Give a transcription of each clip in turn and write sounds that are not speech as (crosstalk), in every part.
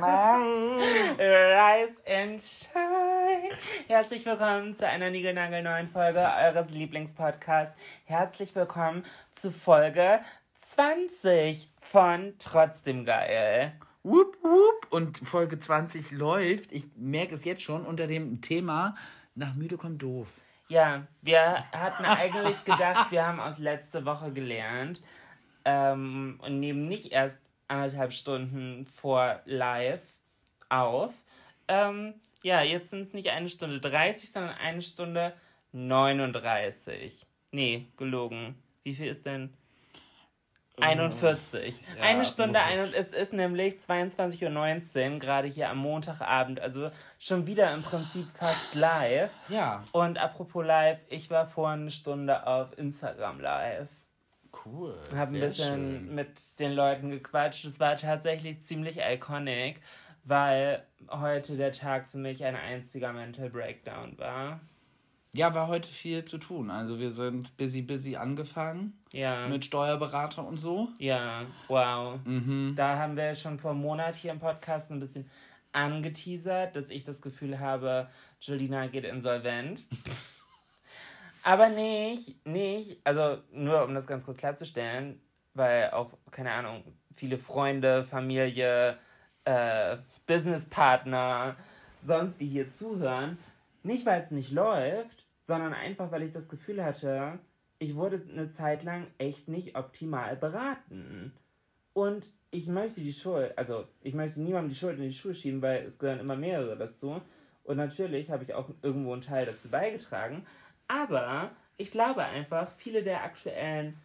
Rise and Shine. Herzlich willkommen zu einer niegelnagelneuen Folge eures Lieblingspodcasts. Herzlich willkommen zu Folge 20 von Trotzdem Geil. Wupp, wupp. Und Folge 20 läuft, ich merke es jetzt schon, unter dem Thema Nach müde kommt doof. Ja, wir hatten eigentlich gedacht, wir haben aus letzter Woche gelernt ähm, und nehmen nicht erst anderthalb Stunden vor live auf. Ähm, ja, jetzt sind es nicht eine Stunde 30, sondern eine Stunde 39. Nee, gelogen. Wie viel ist denn? 41. Ja, eine Stunde, ein, es ist nämlich 22.19 Uhr, gerade hier am Montagabend, also schon wieder im Prinzip fast live. Ja, Und apropos live, ich war vor eine Stunde auf Instagram live. Cool. Habe ein bisschen schön. mit den Leuten gequatscht. Es war tatsächlich ziemlich iconic, weil heute der Tag für mich ein einziger Mental Breakdown war. Ja, war heute viel zu tun. Also wir sind busy, busy angefangen Ja. mit Steuerberater und so. ja, wow. Mhm. Da haben wir schon vor einem Monat hier im Podcast ein bisschen angeteasert, dass ich das Gefühl habe, Julina geht insolvent. (laughs) Aber nicht, nicht, also nur um das ganz kurz klarzustellen, weil auch, keine Ahnung, viele Freunde, Familie, äh, Businesspartner, sonst wie hier zuhören. Nicht, weil es nicht läuft, sondern einfach, weil ich das Gefühl hatte, ich wurde eine Zeit lang echt nicht optimal beraten. Und ich möchte die Schuld, also ich möchte niemandem die Schuld in die Schuhe schieben, weil es gehören immer mehrere dazu. Und natürlich habe ich auch irgendwo einen Teil dazu beigetragen. Aber ich glaube einfach, viele der aktuellen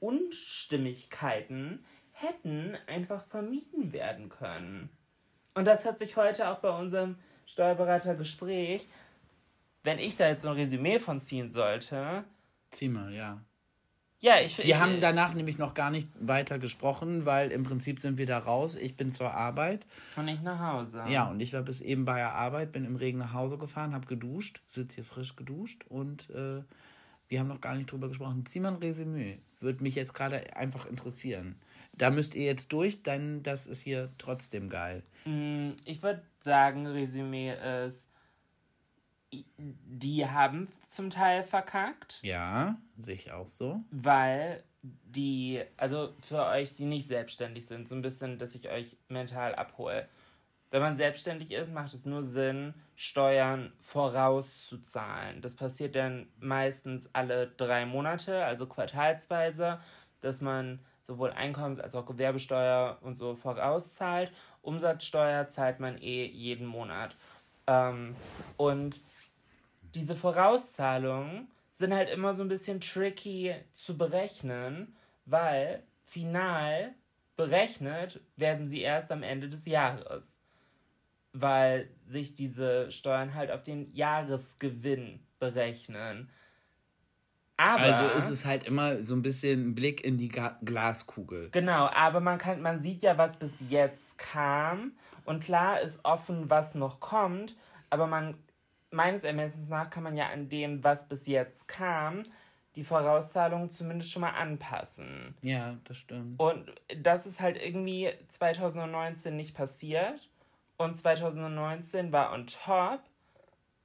Unstimmigkeiten hätten einfach vermieden werden können. Und das hat sich heute auch bei unserem Steuerberatergespräch, wenn ich da jetzt so ein Resümee von ziehen sollte, Zieh mal, ja. Ja, ich Wir ich, haben danach nämlich noch gar nicht weiter gesprochen, weil im Prinzip sind wir da raus. Ich bin zur Arbeit. Und nicht nach Hause. Ja, und ich war bis eben bei der Arbeit, bin im Regen nach Hause gefahren, habe geduscht, sitze hier frisch geduscht und äh, wir haben noch gar nicht drüber gesprochen. Zieh mal ein Resümee. Würde mich jetzt gerade einfach interessieren. Da müsst ihr jetzt durch, denn das ist hier trotzdem geil. Mm, Ich würde sagen, Resümee ist, die haben zum Teil verkackt, Ja, sehe ich auch so. weil die, also für euch, die nicht selbstständig sind, so ein bisschen, dass ich euch mental abhole. Wenn man selbstständig ist, macht es nur Sinn, Steuern vorauszuzahlen. Das passiert dann meistens alle drei Monate, also quartalsweise, dass man sowohl Einkommens- als auch Gewerbesteuer und so vorauszahlt. Umsatzsteuer zahlt man eh jeden Monat. Ähm, und diese Vorauszahlungen sind halt immer so ein bisschen tricky zu berechnen, weil final berechnet werden sie erst am Ende des Jahres. Weil sich diese Steuern halt auf den Jahresgewinn berechnen. Aber, Also ist es halt immer so ein bisschen ein Blick in die Ga Glaskugel. Genau, aber man kann, man sieht ja, was bis jetzt kam. Und klar ist offen, was noch kommt, aber man, meines Ermessens nach, kann man ja an dem, was bis jetzt kam, die Vorauszahlungen zumindest schon mal anpassen. Ja, das stimmt. Und das ist halt irgendwie 2019 nicht passiert. Und 2019 war on top.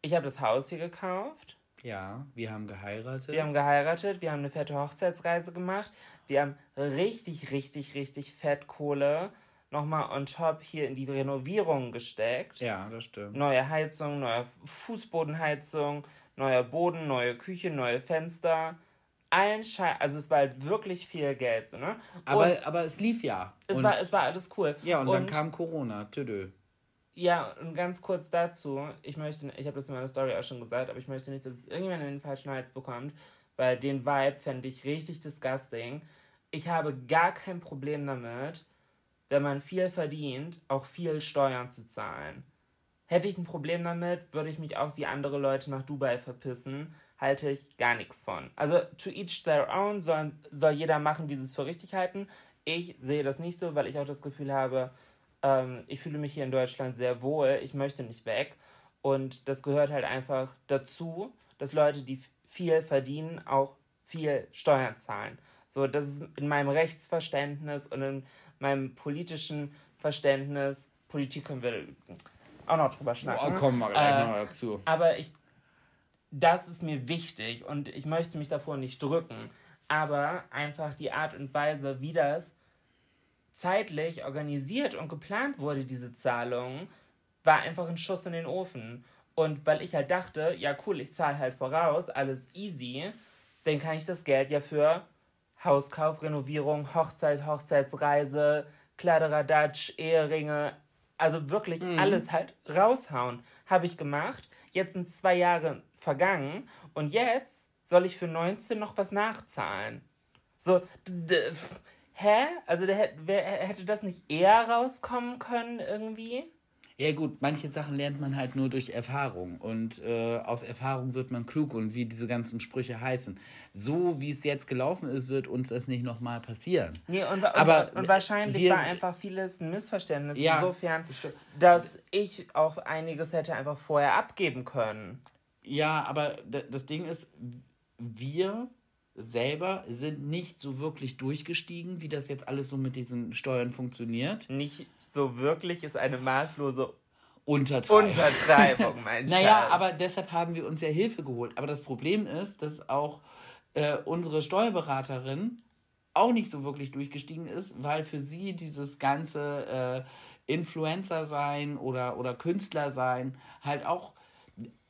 Ich habe das Haus hier gekauft. Ja, wir haben geheiratet. Wir haben geheiratet, wir haben eine fette Hochzeitsreise gemacht. Wir haben richtig, richtig, richtig Fettkohle nochmal on top hier in die Renovierung gesteckt. Ja, das stimmt. Neue Heizung, neue Fußbodenheizung, neuer Boden, neue Küche, neue Fenster. Allen Scheiß, also es war halt wirklich viel Geld, so, ne? Aber, Und aber es lief ja. es, Und- war, es war alles cool. ja, und, dann kam Corona. Tüdö. Ja, und ganz kurz dazu, ich möchte, ich habe das in meiner Story auch schon gesagt, aber ich möchte nicht, dass es irgendjemand in den falschen Hals bekommt, weil den Vibe fände ich richtig disgusting. Ich habe gar kein Problem damit, wenn man viel verdient, auch viel Steuern zu zahlen. Hätte ich ein Problem damit, würde ich mich auch wie andere Leute nach Dubai verpissen. Halte ich gar nichts von. Also, to each their own, soll, soll jeder machen, wie sie es für richtig halten. Ich sehe das nicht so, weil ich auch das Gefühl habe, ähm, ich fühle mich hier in Deutschland sehr wohl, ich möchte nicht weg. Und das gehört halt einfach dazu, dass Leute, die viel verdienen, auch viel Steuern zahlen. So, das ist in meinem Rechtsverständnis und in meinem politischen Verständnis, Politik können wir auch noch drüber schnacken. Oh, kommen wir gleich Äh, noch dazu. Aber ich, das ist mir wichtig und ich möchte mich davor nicht drücken. Aber einfach die Art und Weise, wie das zeitlich organisiert und geplant wurde, diese Zahlung, war einfach ein Schuss in den Ofen. Und weil ich halt dachte, ja cool, ich zahle halt voraus, alles easy, dann kann ich das Geld ja für Hauskauf, Renovierung, Hochzeit, Hochzeitsreise, Kladderadatsch, Eheringe, also wirklich alles halt raushauen. Habe ich gemacht. Jetzt sind zwei Jahre vergangen und jetzt soll ich für 19 noch was nachzahlen. So, hä? Also der, wer, hätte das nicht eher rauskommen können irgendwie? Ja gut, manche Sachen lernt man halt nur durch Erfahrung und äh, aus Erfahrung wird man klug und wie diese ganzen Sprüche heißen. So wie es jetzt gelaufen ist, wird uns das nicht nochmal passieren. Nee, und, und, Aber und wahrscheinlich wir- war einfach vieles ein Missverständnis. Ja, Insofern, dass ich auch einiges hätte einfach vorher abgeben können. Ja, aber das Ding ist, wir selber sind nicht so wirklich durchgestiegen, wie das jetzt alles so mit diesen Steuern funktioniert. Nicht so wirklich ist eine maßlose Untertreiben. Untertreibung, mein (laughs) Naja, Schatz. aber deshalb haben wir uns ja Hilfe geholt. Aber das Problem ist, dass auch äh, unsere Steuerberaterin auch nicht so wirklich durchgestiegen ist, weil für sie dieses ganze äh, Influencer sein oder, oder Künstler sein halt auch,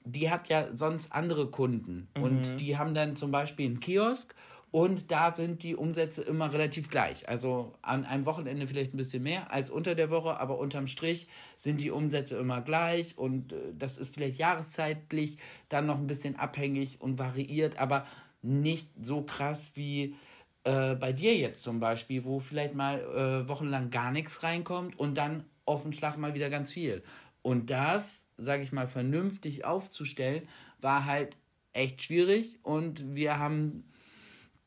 die hat ja sonst andere Kunden und die haben dann zum Beispiel einen Kiosk und da sind die Umsätze immer relativ gleich. Also an einem Wochenende vielleicht ein bisschen mehr als unter der Woche, aber unterm Strich sind die Umsätze immer gleich und äh, das ist vielleicht jahreszeitlich dann noch ein bisschen abhängig und variiert, aber nicht so krass wie äh, bei dir jetzt zum Beispiel, wo vielleicht mal äh, wochenlang gar nichts reinkommt und dann auf den Schlag mal wieder ganz viel. Und das, sage ich mal, vernünftig aufzustellen, war halt echt schwierig und wir haben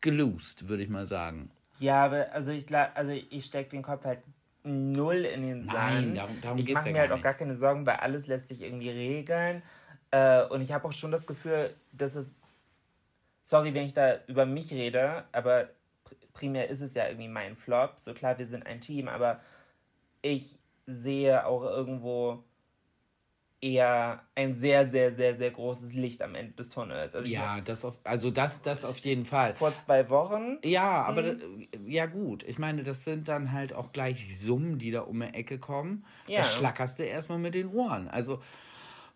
gelost, würde ich mal sagen. Ja, aber also ich, also ich stecke den Kopf halt null in den Nein, Sand. darum- darum ich mache ja mir halt auch nicht. gar keine Sorgen, weil alles lässt sich irgendwie regeln. Äh, und ich habe auch schon das Gefühl, dass es. Sorry, wenn ich da über mich rede, aber pr- primär ist es ja irgendwie mein Flop. So klar, wir sind ein Team, aber ich sehe auch irgendwo eher ein sehr, sehr, sehr, sehr großes Licht am Ende des Tunnels. Also Ja, das auf, also das, das auf jeden Fall. vor zwei Wochen Ja, aber äh, ja gut. Ich meine, das sind dann halt auch gleich Summen, die da um die Ecke kommen. Ja. Da schlackerst du erstmal mit den Ohren. Also,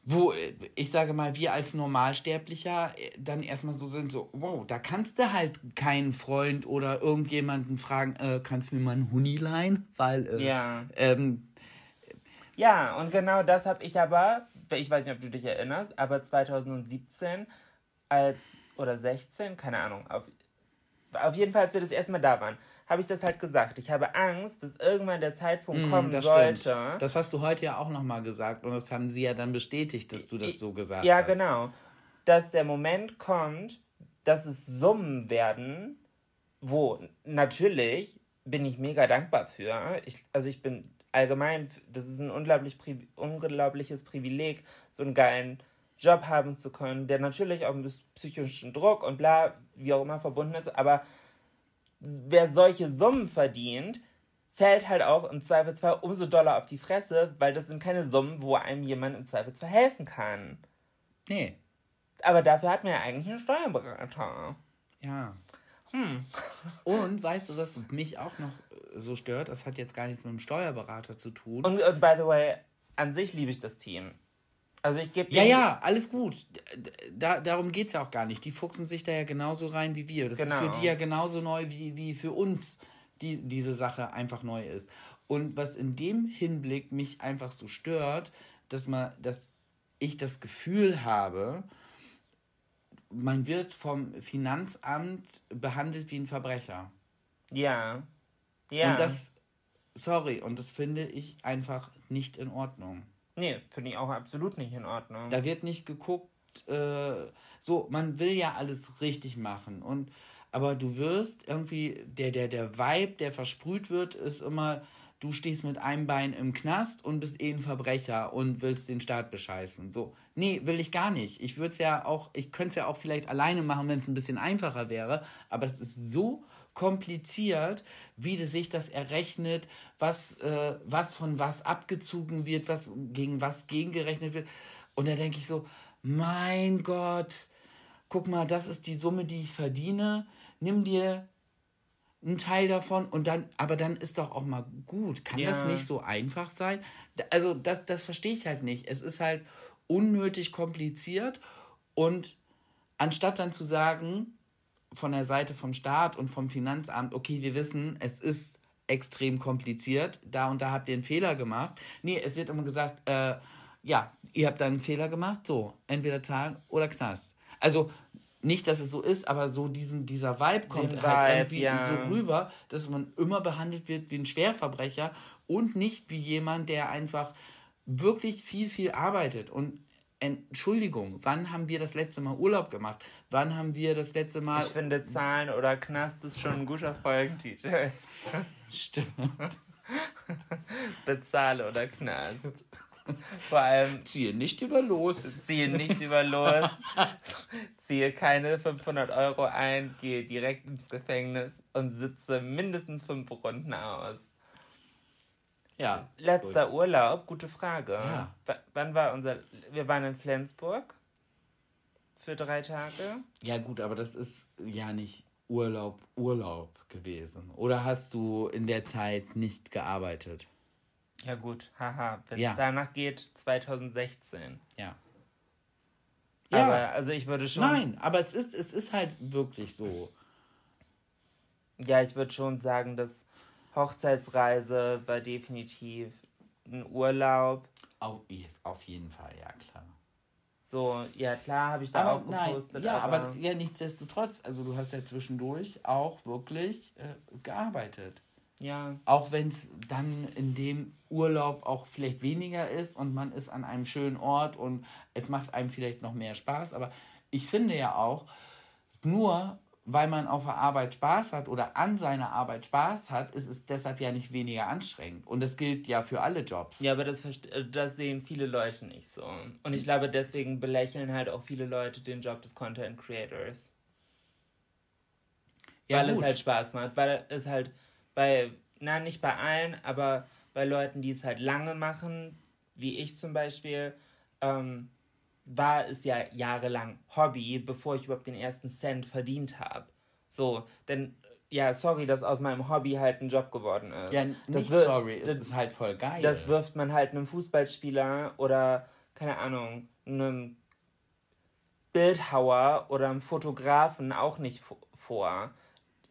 wo, äh, ich sage mal, wir als Normalsterblicher äh, dann erstmal so sind, so, wow, da kannst du halt keinen Freund oder irgendjemanden fragen, äh, kannst du mir mal einen Huni leihen? Weil, äh, Ja. ähm, Ja, und genau das habe ich aber, ich weiß nicht, ob du dich erinnerst, aber 2017 als, oder 16, keine Ahnung, auf, auf jeden Fall, als wir das erste Mal da waren, habe ich das halt gesagt. Ich habe Angst, dass irgendwann der Zeitpunkt kommen Mm, das sollte. stimmt. Das hast du heute ja auch nochmal gesagt und das haben sie ja dann bestätigt, dass du das so gesagt ja, hast. genau. Dass der Moment kommt, dass es Summen werden, wo natürlich bin ich mega dankbar für. Ich, also ich bin allgemein, das ist ein unglaublich, unglaubliches Privileg, so einen geilen Job haben zu können, der natürlich auch mit psychischen Druck und bla, wie auch immer verbunden ist, aber wer solche Summen verdient, fällt halt auch im Zweifelsfall umso doller auf die Fresse, weil das sind keine Summen, wo einem jemand im Zweifelsfall helfen kann. Nee, Aber dafür hat man ja eigentlich einen Steuerberater. ja. Hm. Und weißt du, was mich auch noch so stört? Das hat jetzt gar nichts mit dem Steuerberater zu tun. Und uh, by the way, an sich liebe ich das Team. Also ich gebe Ja, ja, alles gut. Da, darum geht es ja auch gar nicht. Die fuchsen sich da ja genauso rein wie wir. Das Genau. ist für die ja genauso neu, wie, wie für uns die, diese Sache einfach neu ist. Und was in dem Hinblick mich einfach so stört, dass, man, dass ich das Gefühl habe, man wird vom Finanzamt behandelt wie ein Verbrecher. Ja. Ja. Und das, sorry, und das finde ich einfach nicht in Ordnung. nee, finde ich auch absolut nicht in Ordnung. Da wird nicht geguckt, äh, so, man will ja alles richtig machen. Und aber du wirst irgendwie, der, der, der Vibe, der versprüht wird, ist immer, du stehst mit einem Bein im Knast und bist eh ein Verbrecher und willst den Staat bescheißen. So, nee, will ich gar nicht. Ich würde es ja auch, ich könnte es ja auch vielleicht alleine machen, wenn es ein bisschen einfacher wäre, aber es ist so kompliziert, wie das sich das errechnet, was, äh, was von was abgezogen wird, was gegen was gegengerechnet wird. Und da denke ich so, mein Gott, guck mal, das ist die Summe, die ich verdiene. Nimm dir einen Teil davon und dann, aber dann ist doch auch mal gut. Kann das Ja. nicht so einfach sein? Also, das, das verstehe ich halt nicht. Es ist halt unnötig kompliziert und anstatt dann zu sagen, von der Seite vom Staat und vom Finanzamt, okay, wir wissen, es ist extrem kompliziert, da und da habt ihr einen Fehler gemacht. Nee, es wird immer gesagt, äh, ja, ihr habt da einen Fehler gemacht, so, entweder Zahlen oder Knast. Also nicht, dass es so ist, aber so diesen, dieser Vibe kommt Den halt Vibe, irgendwie ja. so rüber, dass man immer behandelt wird wie ein Schwerverbrecher und nicht wie jemand, der einfach wirklich viel, viel arbeitet. Und Entschuldigung, wann haben wir das letzte Mal Urlaub gemacht? Wann haben wir das letzte Mal. ich finde, Zahlen oder Knast ist schon ein guter Folgentitel. (laughs) Stimmt. Bezahle oder Knast. Vor allem Ziehe nicht über los. ziehe nicht über los, ziehe keine 500 Euro ein, gehe direkt ins Gefängnis und sitze mindestens fünf Runden aus. Ja. Letzter Urlaub, gute Frage. Ja. Wann war unser. Wir waren in Flensburg für drei Tage. Ja, gut, aber das ist ja nicht Urlaub, Urlaub gewesen. Oder hast du in der Zeit nicht gearbeitet? Ja, gut, haha. Wenn Ja. es danach geht, 2016. Ja. Aber also ich würde schon. Nein, aber es ist, es ist halt wirklich so. Ja, ich würde schon sagen, dass Hochzeitsreise war definitiv ein Urlaub. Auf, auf jeden Fall, ja klar. So, ja klar, habe ich da auch Aber nein, gepostet. ja, aber, aber ja, nichtsdestotrotz, also du hast ja zwischendurch auch wirklich äh, gearbeitet. ja, Auch wenn es dann in dem Urlaub auch vielleicht weniger ist und man ist an einem schönen Ort und es macht einem vielleicht noch mehr Spaß. Aber ich finde ja auch, nur weil man auf der Arbeit Spaß hat oder an seiner Arbeit Spaß hat, ist es deshalb ja nicht weniger anstrengend. Und das gilt ja für alle Jobs. ja, aber das, äh, das sehen viele Leute nicht so. Und ich glaube, deswegen belächeln halt auch viele Leute den Job des Content Creators. Ja, weil gut. es halt Spaß macht. Weil es halt bei, na, nicht bei allen, aber bei Leuten, die es halt lange machen, wie ich zum Beispiel, ähm, war es ja jahrelang Hobby, bevor ich überhaupt den ersten Cent verdient habe. So, denn, ja, sorry, dass aus meinem Hobby halt ein Job geworden ist. ja, das nicht wir- sorry, es das- ist halt voll geil. das wirft man halt einem Fußballspieler oder, keine Ahnung, einem Bildhauer oder einem Fotografen auch nicht vo- vor.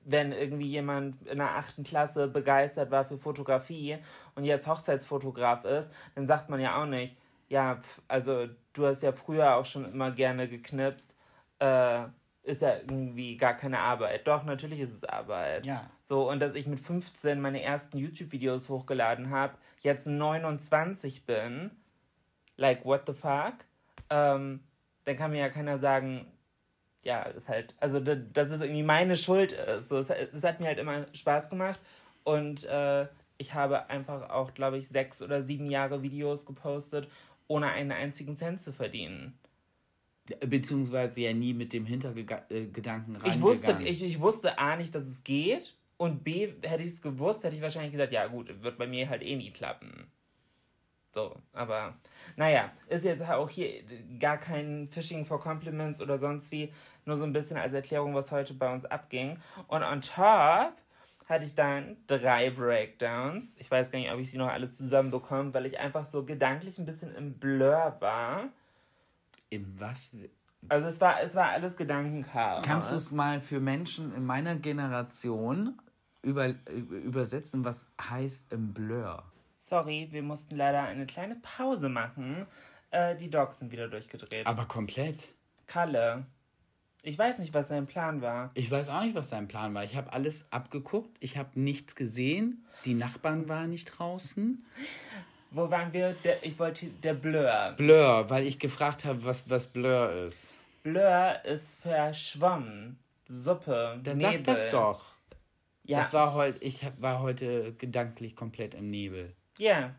Wenn irgendwie jemand in der achten Klasse begeistert war für Fotografie und jetzt Hochzeitsfotograf ist, dann sagt man ja auch nicht, ja, also du hast ja früher auch schon immer gerne geknipst, äh, ist ja irgendwie gar keine Arbeit. Doch, natürlich ist es Arbeit. Ja. So, und dass ich mit 15 meine ersten YouTube-Videos hochgeladen habe, jetzt 29 bin, like, what the fuck? Ähm, dann kann mir ja keiner sagen, ja, ist halt, also, da- dass es irgendwie meine Schuld ist. So, es, es hat mir halt immer Spaß gemacht und äh, ich habe einfach auch, glaube ich, sechs oder sieben Jahre Videos gepostet, ohne einen einzigen Cent zu verdienen. Beziehungsweise ja nie mit dem Hintergedanken Ich wusste, ich, ich wusste A nicht, dass es geht und B, hätte ich es gewusst, hätte ich wahrscheinlich gesagt, ja gut, wird bei mir halt eh nie klappen. So, aber naja, ist jetzt auch hier gar kein Fishing for Compliments oder sonst wie. Nur so ein bisschen als Erklärung, was heute bei uns abging. Und on top hatte ich dann drei Breakdowns. Ich weiß gar nicht, ob ich sie noch alle zusammenbekomme, weil ich einfach so gedanklich ein bisschen im Blur war. Im was? Also es war, es war alles Gedankenchaos. Kannst du es mal für Menschen in meiner Generation über, übersetzen, was heißt im Blur? Sorry, wir mussten leider eine kleine Pause machen. Äh, die Dogs sind wieder durchgedreht. Aber komplett. Kalle, ich weiß nicht, was dein Plan war. Ich weiß auch nicht, was dein Plan war. Ich habe alles abgeguckt. Ich habe nichts gesehen. Die Nachbarn waren nicht draußen. Wo waren wir? Der, ich wollte der Blur. Blur, weil ich gefragt habe, was, was Blur ist. Blur ist verschwommen. Suppe. Dann Nebel. sag das doch. Ja. Das war heute, ich hab, war heute gedanklich komplett im Nebel. Ja.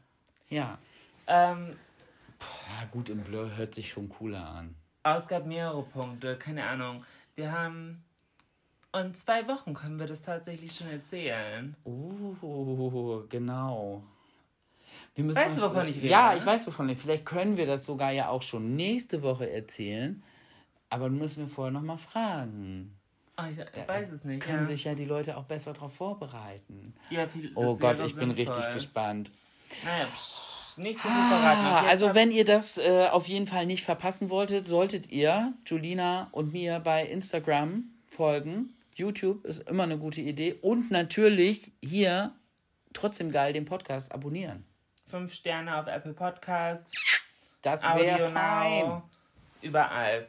Ja. Ähm, Ja, gut, im Blur hört sich schon cooler an. Aber es gab mehrere Punkte, keine Ahnung. Wir haben. Und zwei Wochen können wir das tatsächlich schon erzählen. Oh, genau. Wir müssen Weißt du, wovon ich rede, Ja, ich weiß, wovon ich. Vielleicht können wir das sogar ja auch schon nächste Woche erzählen. Aber dann müssen wir vorher nochmal fragen. Oh, ich, ich weiß es nicht. Können Ja. sich ja die Leute auch besser darauf vorbereiten. Ja, viel, Oh Gott, ich bin richtig sinnvoll. gespannt. Naja, psch, nicht verraten. Ah, jetzt also wenn ihr das äh, auf jeden Fall nicht verpassen wolltet, solltet ihr Julina und mir bei Instagram folgen. YouTube ist immer eine gute Idee. Und natürlich hier, trotzdem geil, den Podcast abonnieren. Fünf Sterne auf Apple Podcast, Das wäre fein. Überall.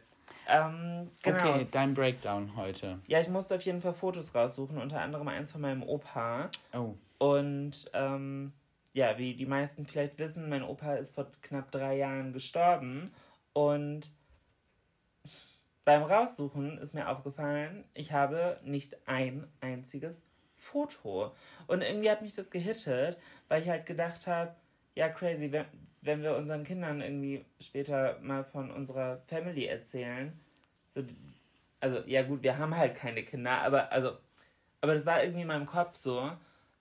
Ähm, genau. Okay, dein Breakdown heute. Ja, ich musste auf jeden Fall Fotos raussuchen, unter anderem eins von meinem Opa. Oh. Und ähm, ja, wie die meisten vielleicht wissen, mein Opa ist vor knapp drei Jahren gestorben. Und beim Raussuchen ist mir aufgefallen, ich habe nicht ein einziges Foto. Und irgendwie hat mich das gehittet, weil ich halt gedacht habe, ja, crazy, wenn, wenn wir unseren Kindern irgendwie später mal von unserer Family erzählen, so, also ja gut, wir haben halt keine Kinder, aber also, aber das war irgendwie in meinem Kopf so,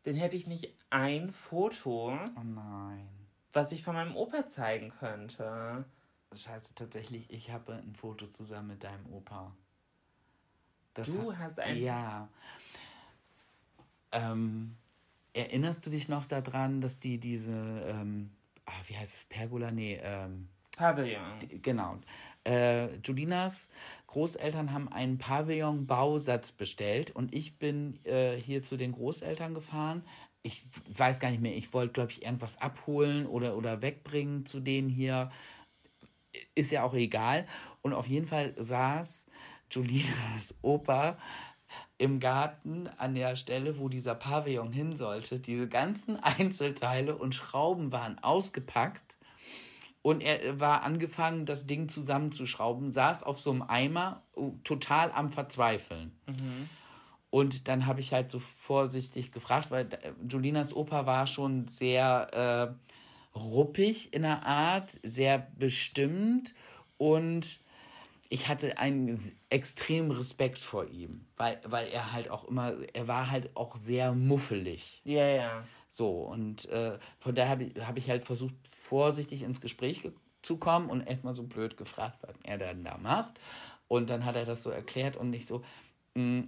dann hätte ich nicht ein Foto, Oh nein. was ich von meinem Opa zeigen könnte. Scheiße, tatsächlich, ich habe ein Foto zusammen mit deinem Opa. Das Du hat- hast ein- Ja. Ähm, erinnerst du dich noch daran, dass die diese, ähm, ah, wie heißt es, Pergola? Nee, ähm, Pavillon. genau. Äh, Julinas Großeltern haben einen Pavillon-Bausatz bestellt und ich bin äh, hier zu den Großeltern gefahren. Ich weiß gar nicht mehr, ich wollte, glaube ich, irgendwas abholen oder, oder wegbringen zu denen hier. Ist ja auch egal. Und auf jeden Fall saß Julinas Opa im Garten an der Stelle, wo dieser Pavillon hin sollte. Diese ganzen (laughs) Einzelteile und Schrauben waren ausgepackt. Und er war angefangen, das Ding zusammenzuschrauben, saß auf so einem Eimer, uh, total am Verzweifeln. Und dann habe ich halt so vorsichtig gefragt, weil äh, Julinas Opa war schon sehr äh, ruppig in der Art, sehr bestimmt und ich hatte einen extremen Respekt vor ihm, weil, weil er halt auch immer, er war halt auch sehr muffelig. Ja, ja. So, und äh, von daher habe ich, hab ich halt versucht, vorsichtig ins Gespräch ge- zu kommen und erstmal so blöd gefragt, was er denn da macht. Und dann hat er das so erklärt und nicht so, "Mm,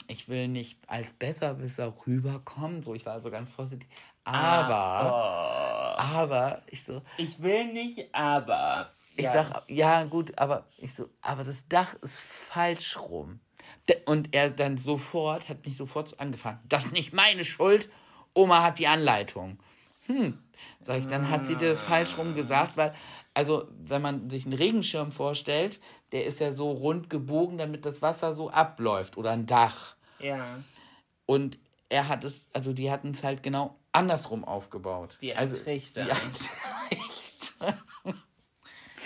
ich will nicht als Besserwisser rüberkommen. So, ich war also ganz vorsichtig. Aber, Oh. aber, ich so, Ich will nicht, aber. ich ja. sag, ja gut, aber ich so, aber das Dach ist falsch rum. Und er dann sofort, hat mich sofort so angefangen. Das ist nicht meine Schuld. Oma hat die Anleitung. Hm, sag ich, dann hat sie das falsch rum gesagt, weil, also, wenn man sich einen Regenschirm vorstellt, der ist ja so rund gebogen, damit das Wasser so abläuft oder ein Dach. Ja. Und er hat es, also die hatten es halt genau andersrum aufgebaut. Die also, Trichter. die Trichter. (laughs)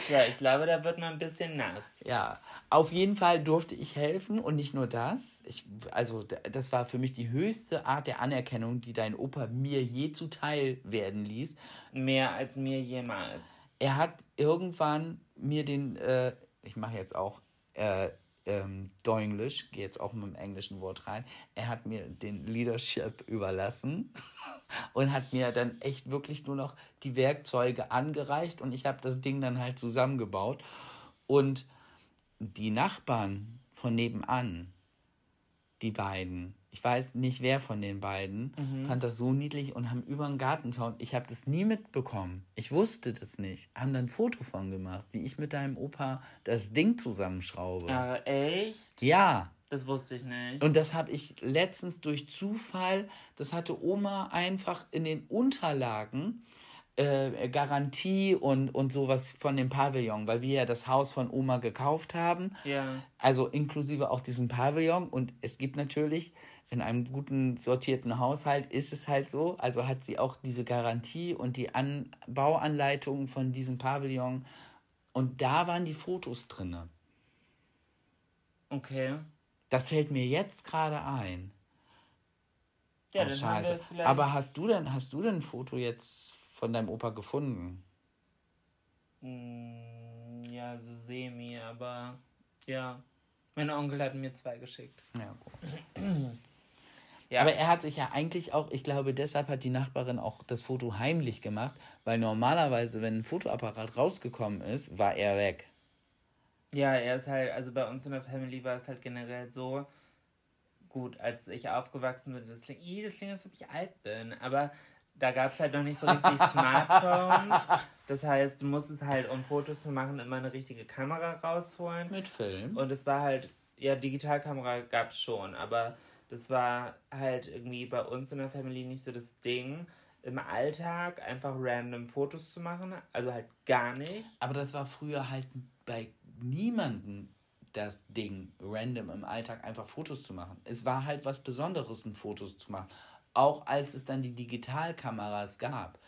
Ja, ich glaube, da wird man ein bisschen nass. Ja, auf jeden Fall durfte ich helfen und nicht nur das. Ich, also, das war für mich die höchste Art der Anerkennung, die dein Opa mir je zuteil werden ließ. Mehr als mir jemals. Er hat irgendwann mir den, äh, ich mache jetzt auch äh, ähm, Doenglish, gehe jetzt auch mit dem englischen Wort rein. Er hat mir den Leadership überlassen (laughs) und hat mir dann echt wirklich nur noch die Werkzeuge angereicht und ich habe das Ding dann halt zusammengebaut. Und die Nachbarn von nebenan, die beiden, ich weiß nicht wer von den beiden, fand das so niedlich und haben über den Gartenzaun, ich habe das nie mitbekommen, ich wusste das nicht, haben dann ein Foto von gemacht, wie ich mit deinem Opa das Ding zusammenschraube. Ah, echt? Ja. Das wusste ich nicht. Und das habe ich letztens durch Zufall, das hatte Oma einfach in den Unterlagen äh, Garantie und, und sowas von dem Pavillon, weil wir ja das Haus von Oma gekauft haben. Ja. Also inklusive auch diesen Pavillon. Und es gibt natürlich in einem guten sortierten Haushalt ist es halt so. Also hat sie auch diese Garantie und die An Bauanleitungen von diesem Pavillon. Und da waren die Fotos drinne. Okay. Das fällt mir jetzt gerade ein. Ja, oh, dann scheiße. Aber hast du denn, hast du denn ein Foto jetzt von deinem Opa gefunden? Mm, ja, so semi, aber ja. Mein Onkel hat mir zwei geschickt. Ja, gut. (clears throat) Ja. Aber er hat sich ja eigentlich auch, ich glaube, deshalb hat die Nachbarin auch das Foto heimlich gemacht, weil normalerweise, wenn ein Fotoapparat rausgekommen ist, war er weg. Ja, er ist halt, also bei uns in der Family war es halt generell so, gut, als ich aufgewachsen bin, das klingt, ih, das klingt, als ob ich alt bin, aber da gab es halt noch nicht so richtig (laughs) Smartphones. Das heißt, du musstest halt, um Fotos zu machen, immer eine richtige Kamera rausholen. Mit Film. Und es war halt, ja, Digitalkamera gab es schon, aber das war halt irgendwie bei uns in der Family nicht so das Ding, im Alltag einfach random Fotos zu machen. Also halt gar nicht. Aber das war früher halt bei niemandem das Ding, random im Alltag einfach Fotos zu machen. Es war halt was Besonderes, ein Fotos zu machen. Auch als es dann die Digitalkameras gab.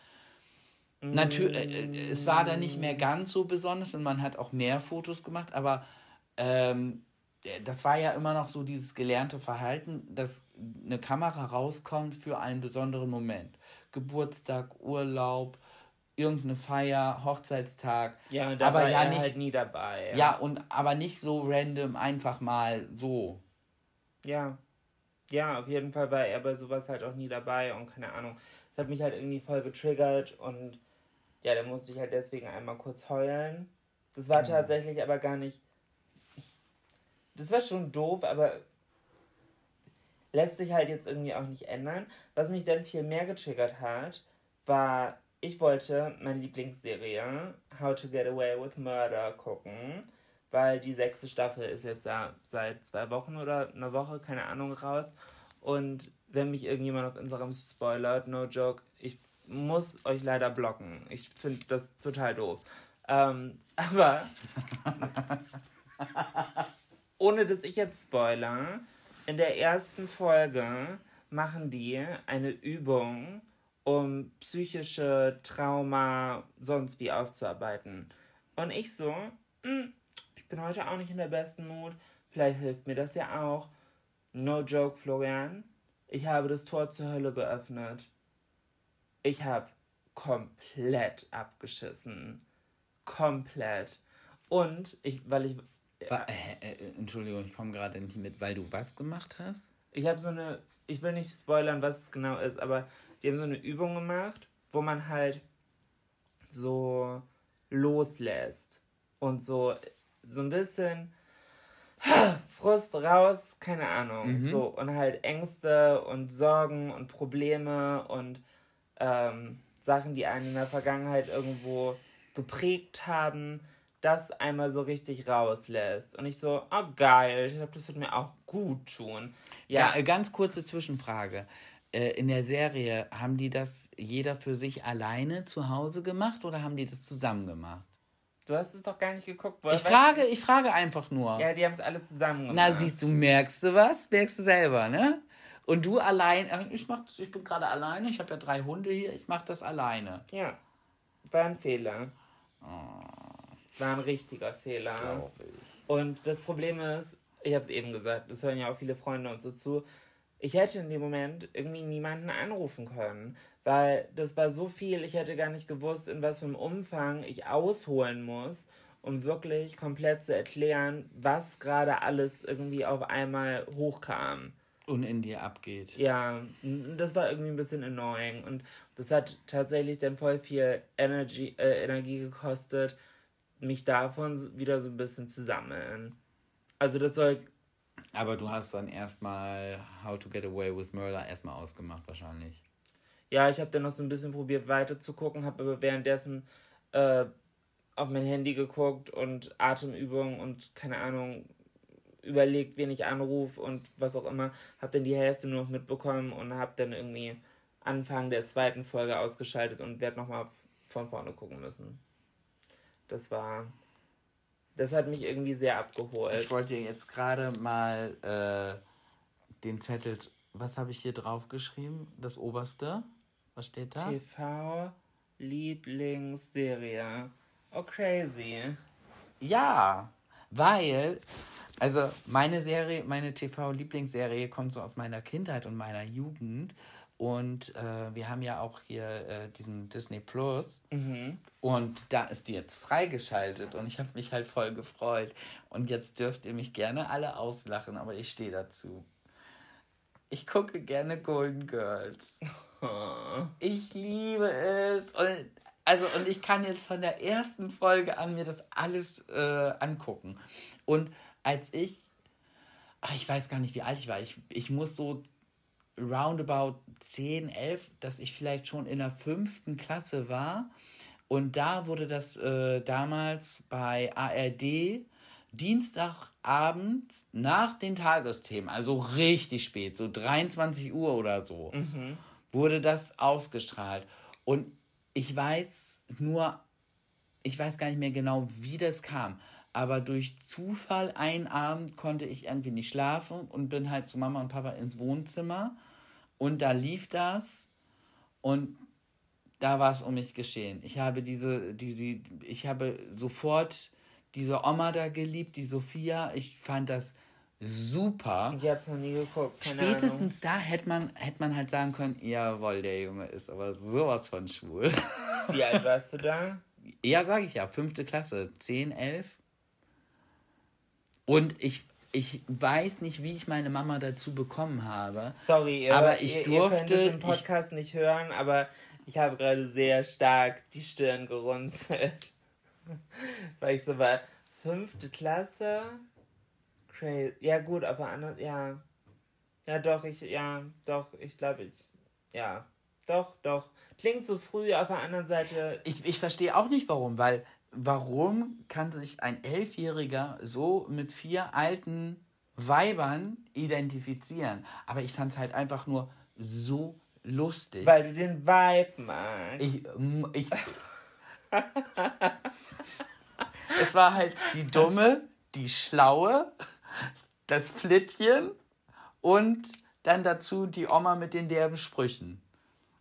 Natürlich, es war dann nicht mehr ganz so besonders und man hat auch mehr Fotos gemacht, aber ähm, das war ja immer noch so dieses gelernte Verhalten, dass eine Kamera rauskommt für einen besonderen Moment. Geburtstag, Urlaub, irgendeine Feier, Hochzeitstag. Ja, und da aber war ja er nicht, halt nie dabei. ja, und aber nicht so random, einfach mal so. Ja. Ja, auf jeden Fall war er bei sowas halt auch nie dabei und keine Ahnung. Es hat mich halt irgendwie voll getriggert und ja, da musste ich halt deswegen einmal kurz heulen. Das war tatsächlich aber gar nicht. Das war schon doof, aber lässt sich halt jetzt irgendwie auch nicht ändern. Was mich dann viel mehr getriggert hat, war, ich wollte meine Lieblingsserie How to Get Away with Murder gucken, weil die sechste Staffel ist jetzt ja seit zwei Wochen oder einer Woche, keine Ahnung, raus. Und wenn mich irgendjemand auf Instagram spoilert, no joke, ich muss euch leider blocken. Ich finde das total doof. Ähm, (laughs) aber (laughs) ohne dass ich jetzt spoiler, in der ersten Folge machen die eine Übung, um psychische Trauma sonst wie aufzuarbeiten. Und ich so, "Hm, ich bin heute auch nicht in der besten Mut, vielleicht hilft mir das ja auch. No joke, Florian, ich habe das Tor zur Hölle geöffnet. Ich habe komplett abgeschissen. Komplett. Und ich, weil ich, Wa- äh, äh, Entschuldigung, ich komme gerade nicht mit, weil du was gemacht hast? ich habe so eine, ich will nicht spoilern, was es genau ist, aber die haben so eine Übung gemacht, wo man halt so loslässt und so, so ein bisschen (sighs) Frust raus, keine Ahnung, so und halt Ängste und Sorgen und Probleme und ähm, Sachen, die einen in der Vergangenheit irgendwo geprägt haben, das einmal so richtig rauslässt. Und ich so, oh geil, ich glaube, das wird mir auch gut tun. Ja, Ja, äh, ganz kurze Zwischenfrage. Äh, In der Serie, haben die das jeder für sich alleine zu Hause gemacht oder haben die das zusammen gemacht? du hast es doch gar nicht geguckt. Ich weißt- frage, ich frage einfach nur. Ja, die haben es alle zusammen gemacht. Na, siehst du, merkst du was? Merkst du selber, ne? Und du allein, ich mach das, ich bin gerade alleine, ich habe ja drei Hunde hier, ich mache das alleine. Ja, war ein Fehler. Oh. War ein richtiger Fehler. Ich. Und das Problem ist, ich habe es eben gesagt, das hören ja auch viele Freunde und so zu. Ich hätte in dem Moment irgendwie niemanden anrufen können, weil das war so viel, ich hätte gar nicht gewusst, in was für einem Umfang ich ausholen muss, um wirklich komplett zu erklären, was gerade alles irgendwie auf einmal hochkam. Und in dir abgeht. Ja, das war irgendwie ein bisschen annoying und das hat tatsächlich dann voll viel Energy, äh, Energie gekostet, mich davon wieder so ein bisschen zu sammeln. Also das soll Aber du hast dann erstmal How to Get Away with Murder erstmal ausgemacht, wahrscheinlich. Ja, ich habe dann noch so ein bisschen probiert weiter zu gucken, habe aber währenddessen äh, auf mein Handy geguckt und Atemübungen und keine Ahnung überlegt, wen ich anrufe und was auch immer. Habe dann die Hälfte nur noch mitbekommen und habe dann irgendwie Anfang der zweiten Folge ausgeschaltet und werde nochmal von vorne gucken müssen. Das war. Das hat mich irgendwie sehr abgeholt. Ich wollte dir jetzt gerade mal äh, den Zettel. Was habe ich hier drauf geschrieben? Das oberste? Was steht da? TV Lieblingsserie. Oh, crazy. Ja, weil, also meine Serie, meine TV-Lieblingsserie kommt so aus meiner Kindheit und meiner Jugend. Und äh, wir haben ja auch hier äh, diesen Disney Plus. Mhm. Und da ist die jetzt freigeschaltet. Und ich habe mich halt voll gefreut. Und jetzt dürft ihr mich gerne alle auslachen, aber ich stehe dazu. Ich gucke gerne Golden Girls. (laughs) Ich liebe es. Und, also, und ich kann jetzt von der ersten Folge an mir das alles äh, angucken. Und als ich, ach, ich weiß gar nicht, wie alt ich war, ich, ich muss so roundabout 10, 11, dass ich vielleicht schon in der fünften Klasse war. Und da wurde das äh, damals bei ARD Dienstagabend nach den Tagesthemen, also richtig spät, so 23 Uhr oder so, Mhm. wurde das ausgestrahlt. Und ich weiß nur, ich weiß gar nicht mehr genau, wie das kam. Aber durch Zufall einen Abend konnte ich irgendwie nicht schlafen und bin halt zu Mama und Papa ins Wohnzimmer. Und da lief das. Und da war es um mich geschehen. Ich habe diese, diese, ich habe sofort diese Oma da geliebt, die Sophia. Ich fand das super. Ich hab's noch nie geguckt. Keine Spätestens da hätte man, hätte man halt sagen können, jawohl, der Junge ist aber sowas von schwul. Ahnung. Wie alt warst du da? ja, sage ich ja, fünfte Klasse, 10, 11. Und ich, ich weiß nicht, wie ich meine Mama dazu bekommen habe. Sorry, ihr, Aber ich ihr, ihr könnt durfte- im Podcast nicht hören, aber ich habe gerade sehr stark die Stirn gerunzelt. (laughs) Weil ich so war, fünfte Klasse? Crazy. Ja gut, aber anders, ja. Ja doch, ich, ja, doch, ich glaube, ich, ja. Doch, doch. Klingt so früh, auf der anderen Seite, Ich, ich verstehe auch nicht warum, weil warum kann sich ein Elfjähriger so mit vier alten Weibern identifizieren? Aber ich fand es halt einfach nur so lustig. weil du den Vibe magst. Ich, m- ich. (laughs) es war halt die dumme, die schlaue, das Flittchen und dann dazu die Oma mit den derben Sprüchen.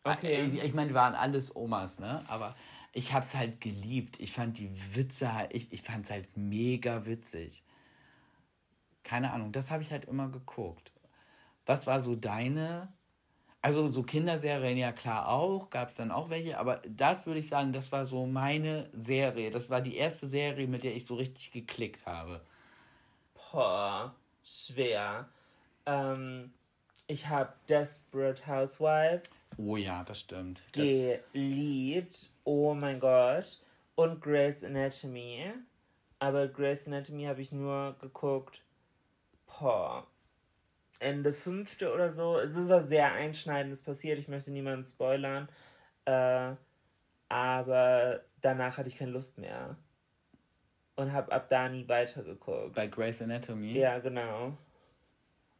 Okay. Ich, ich meine, die waren alles Omas, ne? Aber ich hab's halt geliebt. Ich fand die Witze halt, ich, ich fand's halt mega witzig. Keine Ahnung, das habe ich halt immer geguckt. Was war so deine also so Kinderserien ja klar auch, gab es dann auch welche, aber das würde ich sagen, das war so meine Serie. Das war die erste Serie, mit der ich so richtig geklickt habe. Boah, schwer. Ähm, ich habe Desperate Housewives Oh ja, das stimmt. Das, geliebt. Oh mein Gott. Und Grey's Anatomy. Aber Grey's Anatomy habe ich nur geguckt. Boah. Ende fünfte oder so. Es ist was sehr Einschneidendes passiert. Ich möchte niemanden spoilern. Äh, aber danach hatte ich keine Lust mehr. Und habe ab da nie weitergeguckt. bei Grey's Anatomy. Ja, genau.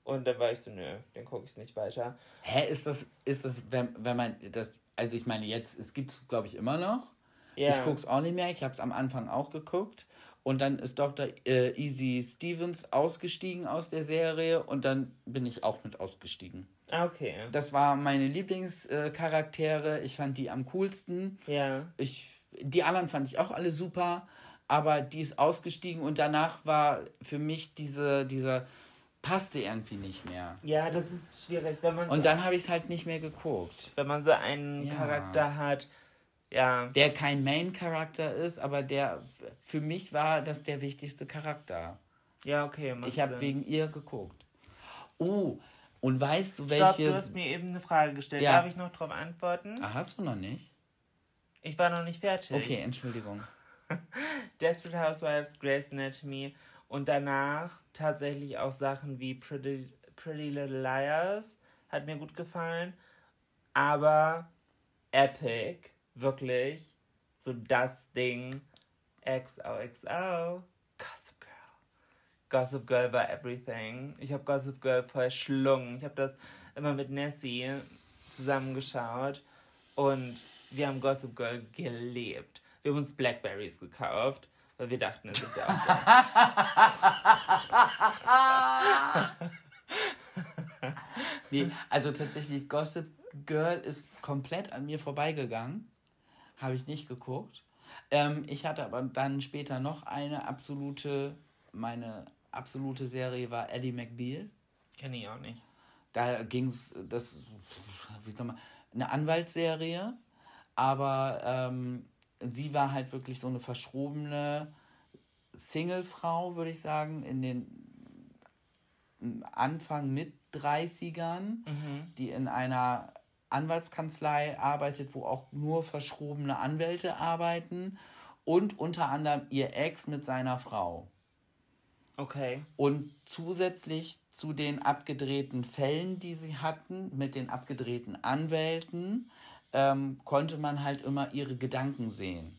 Und dann war ich so, nö, dann gucke ich nicht weiter. Hä, ist das, ist das, wenn, wenn man das, also ich meine jetzt, es gibt es glaube ich immer noch. Ja. Ich guck's auch nicht mehr, ich habe es am Anfang auch geguckt. Und dann ist Dr. Äh, Easy Stevens ausgestiegen aus der Serie und dann bin ich auch mit ausgestiegen. Ah, okay. Das waren meine Lieblingscharaktere. Ich fand die am coolsten. Ja. Ich, die anderen fand ich auch alle super, aber die ist ausgestiegen und danach war für mich diese, dieser passte irgendwie nicht mehr. Ja, das ist schwierig, wenn man, Und so, dann habe ich es halt nicht mehr geguckt. wenn man so einen Ja. Charakter hat. Ja. Der kein Main-Charakter ist, aber der für mich war das der wichtigste Charakter. Ja, okay. Ich habe wegen ihr geguckt. Oh, und weißt du, Stopp, du hast welches. mir eben eine Frage gestellt. Ja. Darf ich noch drauf antworten? Ah, hast du noch nicht? Ich war noch nicht fertig. Okay, Entschuldigung. (laughs) Desperate Housewives, Grey's Anatomy Und danach tatsächlich auch Sachen wie Pretty, Pretty Little Liars hat mir gut gefallen. Aber Epic, wirklich, so das Ding. XOXO. Gossip Girl. Gossip Girl war everything. Ich habe Gossip Girl verschlungen. Ich habe das immer mit Nessie zusammengeschaut und wir haben Gossip Girl gelebt. Wir haben uns Blackberries gekauft, weil wir dachten, es ja auch so. (laughs) nee, also tatsächlich, Gossip Girl ist komplett an mir vorbeigegangen. Habe ich nicht geguckt. Ähm, ich hatte aber dann später noch eine absolute, meine absolute Serie war Ellie McBeal. Kenne ich auch nicht. Da ging es, das, wie soll man, eine Anwaltsserie, aber ähm, sie war halt wirklich so eine verschrobene Singlefrau, würde ich sagen, in den Anfang mit 30ern, mhm. die in einer Anwaltskanzlei arbeitet, wo auch nur verschrobene Anwälte arbeiten und unter anderem ihr Ex mit seiner Frau. Okay. Und zusätzlich zu den abgedrehten Fällen, die sie hatten, mit den abgedrehten Anwälten, ähm, konnte man halt immer ihre Gedanken sehen.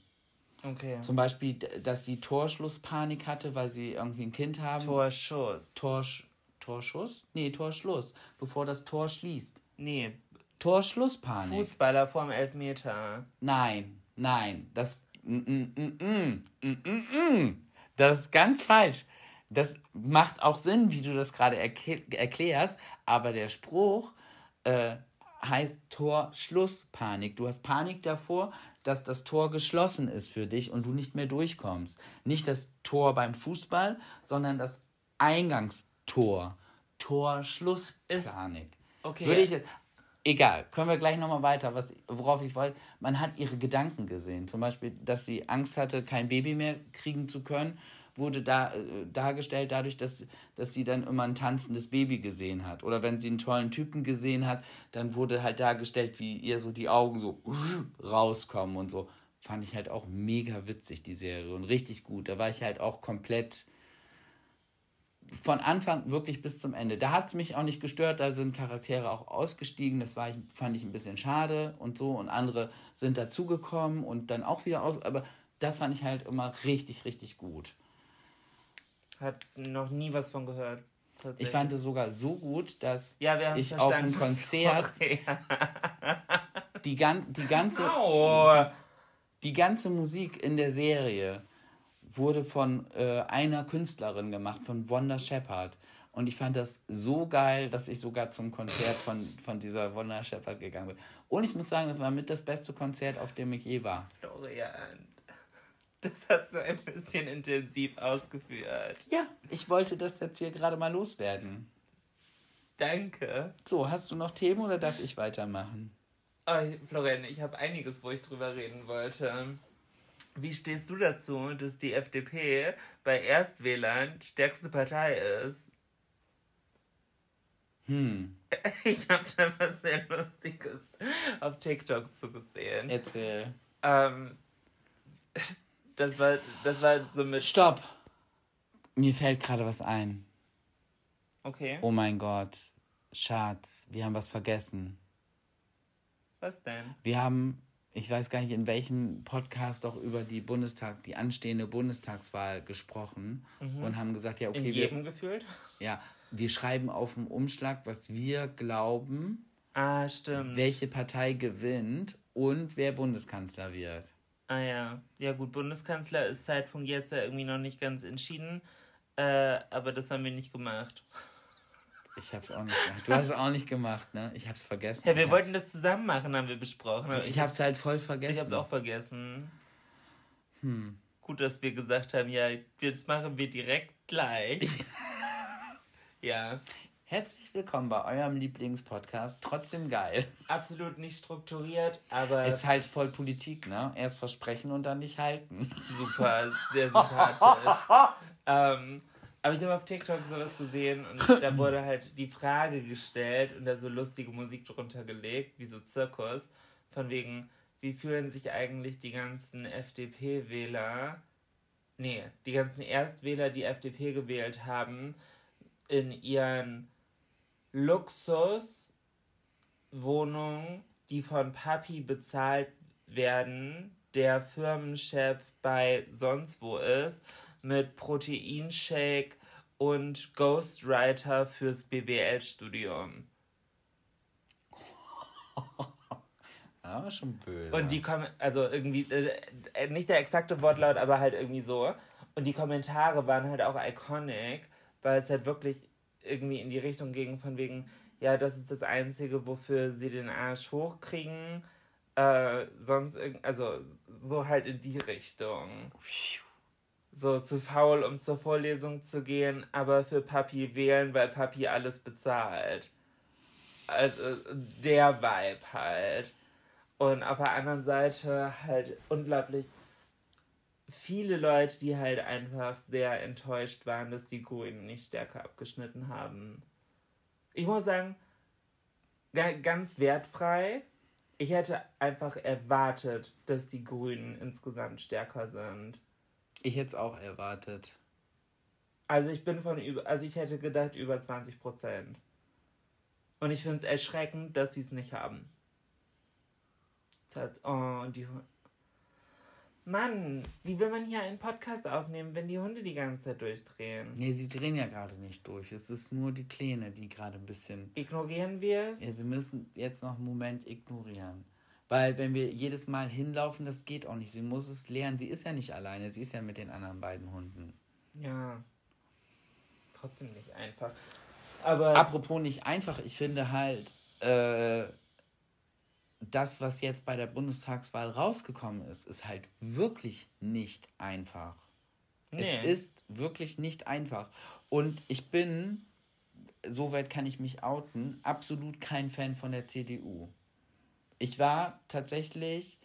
Okay. Zum Beispiel, dass sie Torschlusspanik hatte, weil sie irgendwie ein Kind haben. Torschuss. Torsch Torschuss? Nee, Torschluss. Bevor das Tor schließt. Nee. Torschlusspanik. Fußballer vorm Elfmeter. Nein, nein. Das. Mm, mm, mm, das ist ganz falsch. Das macht auch Sinn, wie du das gerade erklärst, aber der Spruch äh, heißt Torschlusspanik. Du hast Panik davor, dass das Tor geschlossen ist für dich und du nicht mehr durchkommst. Nicht das Tor beim Fußball, sondern das Eingangstor. Torschlusspanik. Okay. Würde ich jetzt, egal, können wir gleich nochmal weiter, was, worauf ich wollte. Man hat ihre Gedanken gesehen. Zum Beispiel, dass sie Angst hatte, kein Baby mehr kriegen zu können wurde da, äh, dargestellt dadurch, dass, dass sie dann immer ein tanzendes Baby gesehen hat. Oder wenn sie einen tollen Typen gesehen hat, dann wurde halt dargestellt, wie ihr so die Augen so rauskommen und so. Fand ich halt auch mega witzig, die Serie. Und richtig gut. Da war ich halt auch komplett von Anfang wirklich bis zum Ende. Da hat es mich auch nicht gestört, da sind Charaktere auch ausgestiegen, das war, fand ich ein bisschen schade und so und andere sind dazugekommen und dann auch wieder aus, aber das fand ich halt immer richtig, richtig gut. Hat noch nie was von gehört. Ich fand es sogar so gut, dass ja, ich auf einem Konzert (laughs) die, gan die, ganze, die, die, ganze Musik in der Serie wurde von äh, einer Künstlerin gemacht, von Wanda Shepard. Und ich fand das so geil, dass ich sogar zum Konzert von, von dieser Wanda Shepard gegangen bin. Und ich muss sagen, das war mit das beste Konzert, auf dem ich je war. Florian. Das hast du ein bisschen intensiv ausgeführt. Ja, ich wollte das jetzt hier gerade mal loswerden. Danke. So, hast du noch Themen oder darf ich weitermachen? Oh, Florian, ich habe einiges, wo ich drüber reden wollte. Wie stehst du dazu, dass die FDP bei Erstwählern stärkste Partei ist? Hm. (laughs) Ich habe da was sehr Lustiges auf TikTok zugesehen. Erzähl. Ähm, das war, das war so mit. Stopp! Mir fällt gerade was ein. Okay. Oh mein Gott. Schatz, wir haben was vergessen. Was denn? Wir haben, ich weiß gar nicht, in welchem Podcast auch über die Bundestag, die anstehende Bundestagswahl gesprochen mhm. und haben gesagt, ja, okay. In jedem wir, gefühlt? Ja, wir schreiben auf dem Umschlag, was wir glauben. Ah, stimmt. Welche Partei gewinnt und wer Bundeskanzler wird. Ah ja. Ja gut, Bundeskanzler ist Zeitpunkt jetzt ja irgendwie noch nicht ganz entschieden. Äh, aber das haben wir nicht gemacht. Ich hab's auch nicht gemacht. Du hast es auch nicht gemacht, ne? Ich hab's vergessen. Ja, wir wollten das zusammen machen, haben wir besprochen. ich, ich hab's halt voll vergessen. Ich hab's auch vergessen. Hm. Gut, dass wir gesagt haben, ja, das machen wir direkt gleich. ja. Herzlich willkommen bei eurem Lieblingspodcast. Trotzdem geil. Absolut nicht strukturiert, aber. Ist halt voll Politik, ne? Erst versprechen und dann nicht halten. Super, sehr (laughs) sympathisch. ähm, aber ich habe auf TikTok sowas gesehen und da wurde halt die Frage gestellt und da so lustige Musik drunter gelegt, wie so Zirkus, von wegen, wie fühlen sich eigentlich die ganzen FDP-Wähler nee, die ganzen Erstwähler, die FDP gewählt haben, in ihren Luxuswohnungen, die von Papi bezahlt werden, der Firmenchef bei sonst wo ist, mit Proteinshake und Ghostwriter fürs BWL-Studium. (laughs) Ja, schon böse. Und die kommen, also irgendwie, äh, nicht der exakte Wortlaut, aber halt irgendwie so. Und die Kommentare waren halt auch iconic, weil es halt wirklich irgendwie in die Richtung ging, von wegen, ja, das ist das Einzige, wofür sie den Arsch hochkriegen. Äh, sonst, also so halt in die Richtung. So zu faul, um zur Vorlesung zu gehen, aber für Papi wählen, weil Papi alles bezahlt. Also der Vibe halt. Und auf der anderen Seite halt unglaublich viele Leute, die halt einfach sehr enttäuscht waren, dass die Grünen nicht stärker abgeschnitten haben. Ich muss sagen, ganz wertfrei. Ich hätte einfach erwartet, dass die Grünen insgesamt stärker sind. Ich hätte es auch erwartet. Also ich bin von über, also ich hätte gedacht über 20 Prozent. Und ich finde es erschreckend, dass sie es nicht haben. Oh, die Mann, wie will man hier einen Podcast aufnehmen, wenn die Hunde die ganze Zeit durchdrehen? Nee, sie drehen ja gerade nicht durch. Es ist nur die Kleine, die gerade ein bisschen. Ignorieren wir es? Ja, wir müssen jetzt noch einen Moment ignorieren. Weil wenn wir jedes Mal hinlaufen, das geht auch nicht. Sie muss es lernen. Sie ist ja nicht alleine, sie ist ja mit den anderen beiden Hunden. Ja. Trotzdem nicht einfach. Aber. Apropos nicht einfach, ich finde halt, äh, das, was jetzt bei der Bundestagswahl rausgekommen ist, ist halt wirklich nicht einfach. Nee. Es ist wirklich nicht einfach. Und ich bin, soweit kann ich mich outen, absolut kein Fan von der CDU. Ich war tatsächlich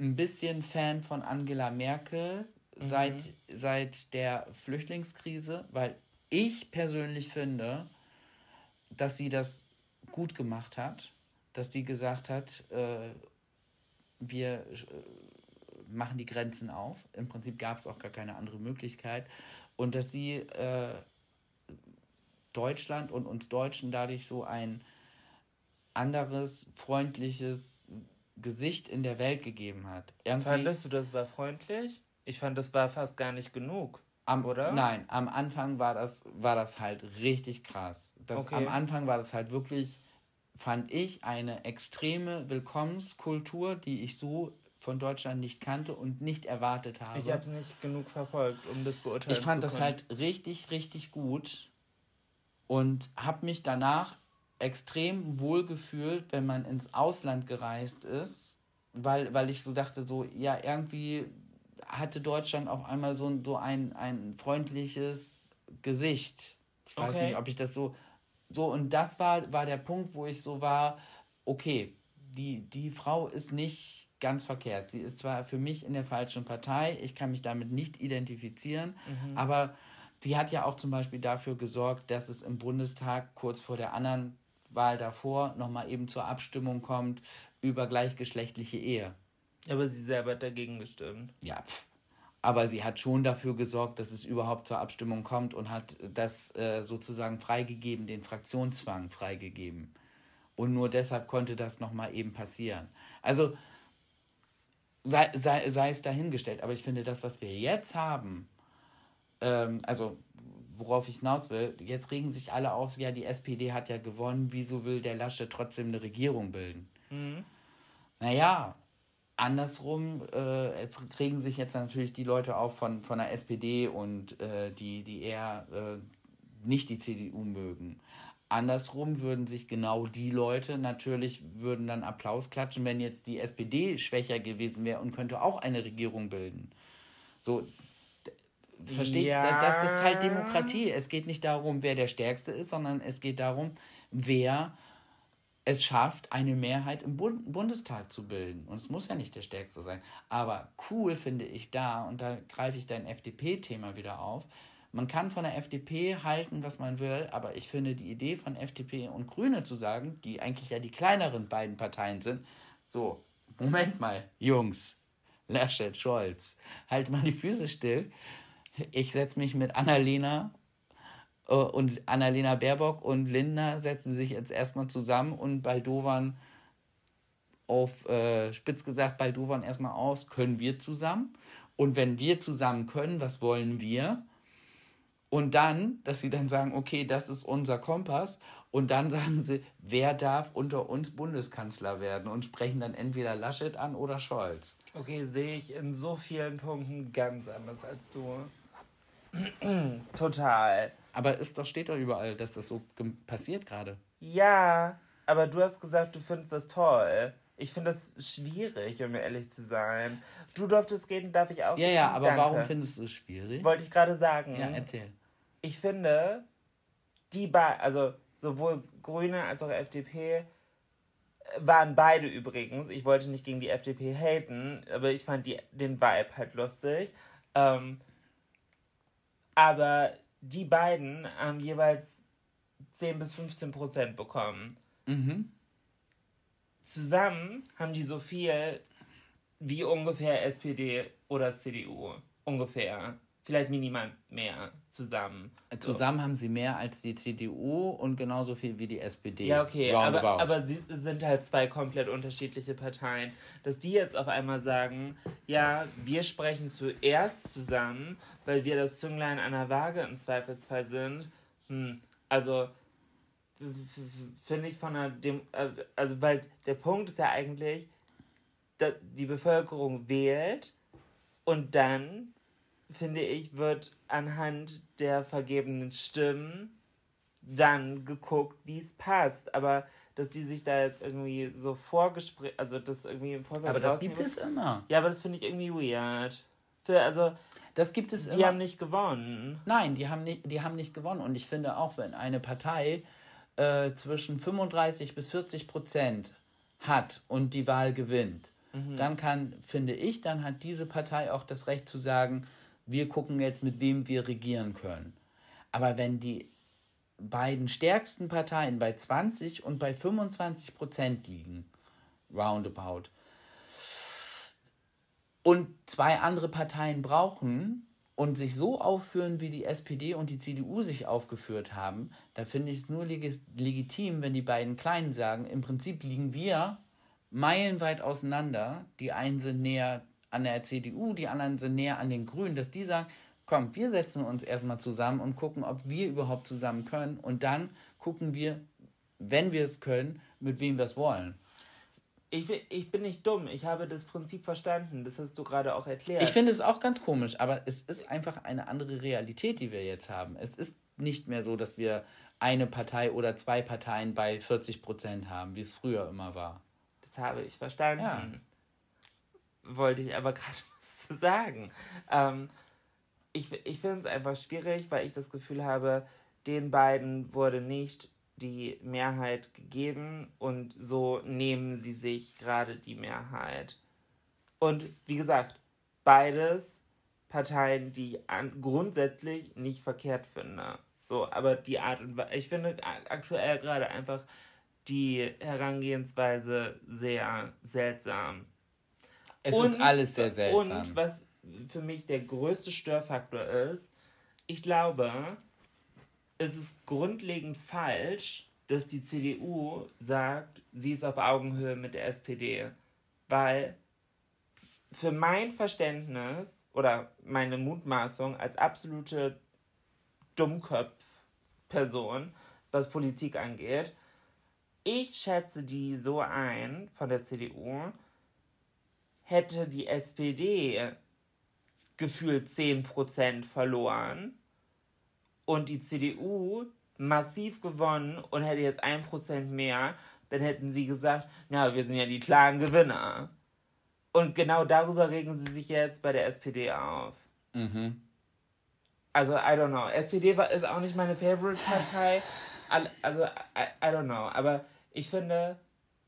ein bisschen Fan von Angela Merkel mhm. seit, seit der Flüchtlingskrise, weil ich persönlich finde, dass sie das gut gemacht hat dass die gesagt hat, äh, wir äh, machen die Grenzen auf. Im Prinzip gab es auch gar keine andere Möglichkeit. Und dass sie äh, Deutschland und uns Deutschen dadurch so ein anderes, freundliches Gesicht in der Welt gegeben hat. Irgendwie Fandest du, das war freundlich? Ich fand, das war fast gar nicht genug. Am, oder? Nein, am Anfang war das, war das halt richtig krass. Das, okay. Am Anfang war das halt wirklich fand ich eine extreme Willkommenskultur, die ich so von Deutschland nicht kannte und nicht erwartet habe. Ich habe es nicht genug verfolgt, um das beurteilen zu können. Ich fand das halt richtig, richtig gut und habe mich danach extrem wohl gefühlt, wenn man ins Ausland gereist ist, weil, weil ich so dachte, so, ja, irgendwie hatte Deutschland auf einmal so, so ein, ein freundliches Gesicht. Ich weiß okay. nicht, ob ich das so so, und das war, war der Punkt, wo ich so war, okay, die, die Frau ist nicht ganz verkehrt. Sie ist zwar für mich in der falschen Partei, ich kann mich damit nicht identifizieren, mhm. aber sie hat ja auch zum Beispiel dafür gesorgt, dass es im Bundestag kurz vor der anderen Wahl davor nochmal eben zur Abstimmung kommt über gleichgeschlechtliche Ehe. Aber sie selber hat dagegen gestimmt. Ja, pff aber sie hat schon dafür gesorgt, dass es überhaupt zur Abstimmung kommt und hat das äh, sozusagen freigegeben, den Fraktionszwang freigegeben. Und nur deshalb konnte das nochmal eben passieren. Also sei, sei, sei es dahingestellt, aber ich finde, das, was wir jetzt haben, ähm, also worauf ich hinaus will, jetzt regen sich alle auf, ja, die SPD hat ja gewonnen, wieso will der Lasche trotzdem eine Regierung bilden? Mhm. Naja, andersrum, äh, jetzt kriegen sich jetzt natürlich die Leute auch von, von der SPD und äh, die, die eher äh, nicht die CDU mögen. Andersrum würden sich genau die Leute natürlich, würden dann Applaus klatschen, wenn jetzt die SPD schwächer gewesen wäre und könnte auch eine Regierung bilden. So, versteht, ja. das, das ist halt Demokratie. Es geht nicht darum, wer der Stärkste ist, sondern es geht darum, wer es schafft, eine Mehrheit im Bund Bundestag zu bilden. Und es muss ja nicht der Stärkste sein. Aber cool finde ich da, und da greife ich dein FDP-Thema wieder auf, man kann von der FDP halten, was man will, aber ich finde die Idee von FDP und Grüne zu sagen, die eigentlich ja die kleineren beiden Parteien sind, so, Moment mal, Jungs, Laschet, Scholz, halt mal die Füße still. Ich setze mich mit Annalena und Annalena Baerbock und Lindner setzen sich jetzt erstmal zusammen und Baldovan auf äh, spitz gesagt Baldovan erstmal aus, können wir zusammen? Und wenn wir zusammen können, was wollen wir? Und dann, dass sie dann sagen, okay, das ist unser Kompass. Und dann (laughs) sagen sie, wer darf unter uns Bundeskanzler werden? Und sprechen dann entweder Laschet an oder Scholz. Okay, sehe ich in so vielen Punkten ganz anders als du. (clears throat) Total. Aber es doch, steht doch überall, dass das so passiert gerade. Ja, aber du hast gesagt, du findest das toll. Ich finde das schwierig, um ehrlich zu sein. Du durftest gehen, darf ich auch. Ja, ja, aber Danke. warum findest du es schwierig? Wollte ich gerade sagen. Ja, erzähl. Ich finde, die beiden, also sowohl Grüne als auch FDP, waren beide übrigens. Ich wollte nicht gegen die FDP haten, aber ich fand die, den Vibe halt lustig. Ähm, aber die beiden haben jeweils 10 bis 15 Prozent bekommen. Mhm zusammen haben die so viel wie ungefähr SPD oder CDU. Ungefähr. Vielleicht minimal mehr zusammen. Zusammen so. haben sie mehr als die CDU und genauso viel wie die SPD. Ja, okay, aber, aber sie sind halt zwei komplett unterschiedliche Parteien. Dass die jetzt auf einmal sagen, ja, wir sprechen zuerst zusammen, weil wir das Zünglein einer Waage im Zweifelsfall sind. Hm, also finde ich von einer Dem äh, also weil der Punkt ist ja eigentlich, dass die Bevölkerung wählt und dann finde ich wird anhand der vergebenen Stimmen dann geguckt, wie es passt, aber dass die sich da jetzt irgendwie so vorgespräch, also das irgendwie im Vorfeld Aber das gibt es immer. Ja, aber das finde ich irgendwie weird. Für, also das gibt es die immer. haben nicht gewonnen. Nein, die haben nicht, die haben nicht gewonnen und ich finde auch, wenn eine Partei äh, zwischen 35 bis 40 Prozent hat und die Wahl gewinnt, mhm. dann kann, finde ich, dann hat diese Partei auch das Recht zu sagen, wir gucken jetzt, mit wem wir regieren können. Aber wenn die beiden stärksten Parteien bei 20 und bei 25 Prozent liegen, roundabout, und zwei andere Parteien brauchen, und sich so aufführen, wie die SPD und die CDU sich aufgeführt haben, da finde ich es nur leg legitim, wenn die beiden Kleinen sagen, im Prinzip liegen wir meilenweit auseinander. Die einen sind näher an der CDU, die anderen sind näher an den Grünen, dass die sagen, komm, wir setzen uns erstmal zusammen und gucken, ob wir überhaupt zusammen können. Und dann gucken wir, wenn wir es können, mit wem wir es wollen. Ich, ich bin nicht dumm, ich habe das Prinzip verstanden, das hast du gerade auch erklärt. Ich finde es auch ganz komisch, aber es ist einfach eine andere Realität, die wir jetzt haben. Es ist nicht mehr so, dass wir eine Partei oder zwei Parteien bei 40 Prozent haben, wie es früher immer war. Das habe ich verstanden. Ja. Wollte ich aber (laughs) gerade was zu sagen. Ähm, ich ich finde es einfach schwierig, weil ich das Gefühl habe, den beiden wurde nicht die Mehrheit gegeben und so nehmen sie sich gerade die Mehrheit. Und wie gesagt, beides Parteien, die ich grundsätzlich nicht verkehrt finde. So, aber die Art und Weise, ich finde aktuell gerade einfach die Herangehensweise sehr seltsam. Es und, ist alles sehr seltsam. Und was für mich der größte Störfaktor ist, ich glaube, es ist grundlegend falsch, dass die CDU sagt, sie ist auf Augenhöhe mit der SPD. Weil für mein Verständnis oder meine Mutmaßung als absolute Dummköpf-Person, was Politik angeht, ich schätze die so ein von der CDU, hätte die SPD gefühlt 10% verloren und die CDU massiv gewonnen und hätte jetzt ein Prozent mehr, dann hätten sie gesagt, na, wir sind ja die klaren Gewinner. Und genau darüber regen sie sich jetzt bei der SPD auf. Mhm. Also, I don't know. SPD ist auch nicht meine Favorite-Partei. Also, I, I don't know. Aber ich finde,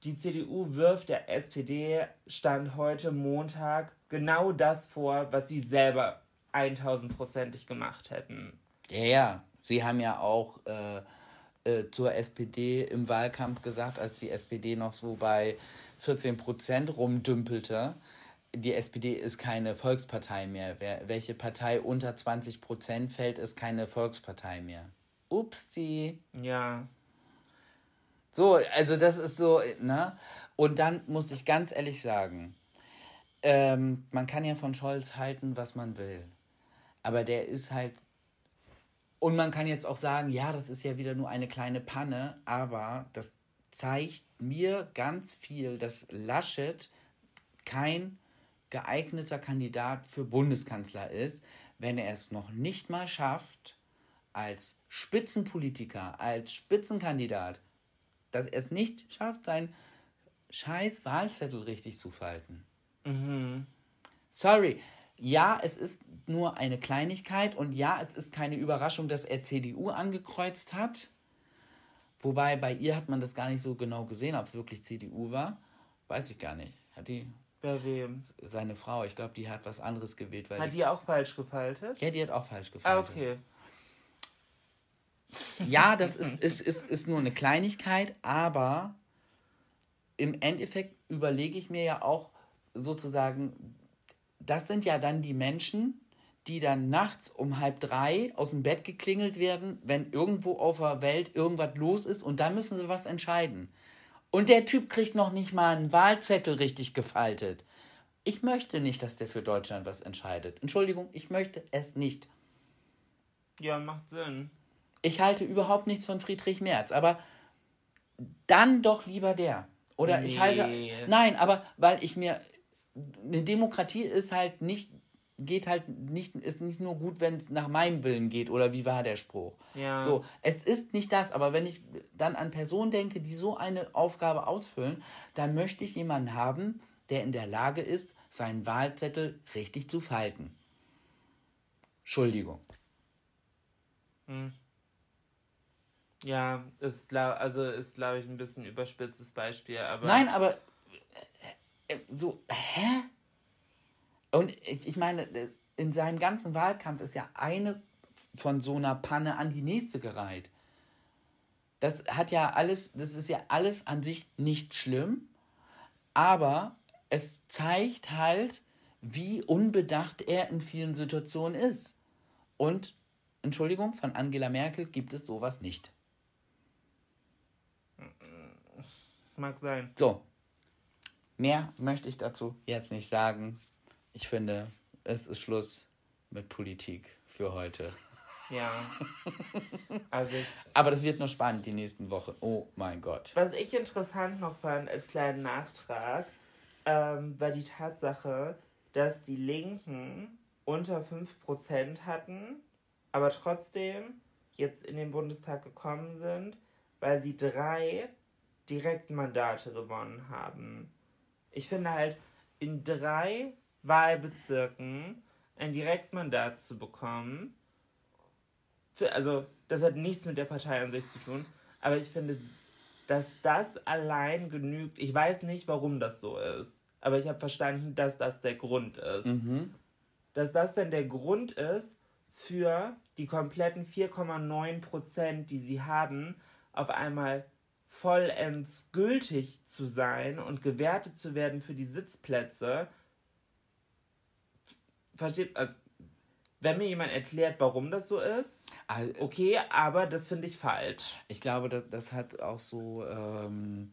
die CDU wirft der SPD Stand heute Montag genau das vor, was sie selber 1000%ig gemacht hätten. Ja, ja. Sie haben ja auch äh, äh, zur SPD im Wahlkampf gesagt, als die SPD noch so bei 14 Prozent rumdümpelte, die SPD ist keine Volkspartei mehr. Wer, welche Partei unter 20 Prozent fällt, ist keine Volkspartei mehr. Upsi. Ja. So, also das ist so, ne? Und dann muss ich ganz ehrlich sagen, ähm, man kann ja von Scholz halten, was man will. Aber der ist halt. Und man kann jetzt auch sagen, ja, das ist ja wieder nur eine kleine Panne, aber das zeigt mir ganz viel, dass Laschet kein geeigneter Kandidat für Bundeskanzler ist, wenn er es noch nicht mal schafft, als Spitzenpolitiker, als Spitzenkandidat, dass er es nicht schafft, seinen scheiß Wahlzettel richtig zu falten. Mhm. Sorry. Ja, es ist nur eine Kleinigkeit und ja, es ist keine Überraschung, dass er CDU angekreuzt hat. Wobei bei ihr hat man das gar nicht so genau gesehen, ob es wirklich CDU war. Weiß ich gar nicht. Hat die. Bei wem? Seine Frau, ich glaube, die hat was anderes gewählt. Hat die, die auch falsch gefaltet? ja, die hat auch falsch Ah, gefaltet. okay. Ja, das ist, ist, ist, ist nur eine Kleinigkeit, aber im Endeffekt überlege ich mir ja auch sozusagen, das sind ja dann die Menschen, die dann nachts um halb drei aus dem Bett geklingelt werden, wenn irgendwo auf der Welt irgendwas los ist und da müssen sie was entscheiden. Und der Typ kriegt noch nicht mal einen Wahlzettel richtig gefaltet. Ich möchte nicht, dass der für Deutschland was entscheidet. Entschuldigung, ich möchte es nicht. Ja, macht Sinn. Ich halte überhaupt nichts von Friedrich Merz, aber dann doch lieber der. Oder ich halte. Nee. Nein, aber weil ich mir. Eine Demokratie ist halt nicht. Geht halt nicht, ist nicht nur gut, wenn es nach meinem Willen geht, oder wie war der Spruch? Ja. So, es ist nicht das, aber wenn ich dann an Personen denke, die so eine Aufgabe ausfüllen, dann möchte ich jemanden haben, der in der Lage ist, seinen Wahlzettel richtig zu falten. Entschuldigung. Ja, ist glaub, also ist glaube ich ein bisschen überspitztes Beispiel, aber Nein, aber äh, äh, so, hä? Und ich meine, äh, in seinem ganzen Wahlkampf ist ja eine von so einer Panne an die nächste gereiht. Das hat ja alles, das ist ja alles an sich nicht schlimm, aber es zeigt halt, wie unbedacht er in vielen Situationen ist. Und, Entschuldigung, von Angela Merkel gibt es sowas nicht. Mag sein. So, mehr möchte ich dazu jetzt nicht sagen. Ich finde, es ist Schluss mit Politik für heute. Ja. Also ich, Aber das wird noch spannend die nächsten Wochen. Oh mein Gott. was ich interessant noch fand als kleinen Nachtrag, ähm, war die Tatsache, dass die Linken unter 5% hatten, aber trotzdem jetzt in den Bundestag gekommen sind, weil sie drei Direktmandate gewonnen haben. Ich finde halt, in drei Wahlbezirken ein Direktmandat zu bekommen, für, also das hat nichts mit der Partei an sich zu tun, aber ich finde, dass das allein genügt. Ich weiß nicht, warum das so ist, aber ich habe verstanden, dass das der Grund ist. Dass das denn der Grund ist für die kompletten 4,9 Prozent, die sie haben, auf einmal vollends gültig zu sein und gewertet zu werden für die Sitzplätze. Versteht, also, wenn mir jemand erklärt, warum das so ist, okay, aber das finde ich falsch. Ich glaube, das, das hat auch so ähm,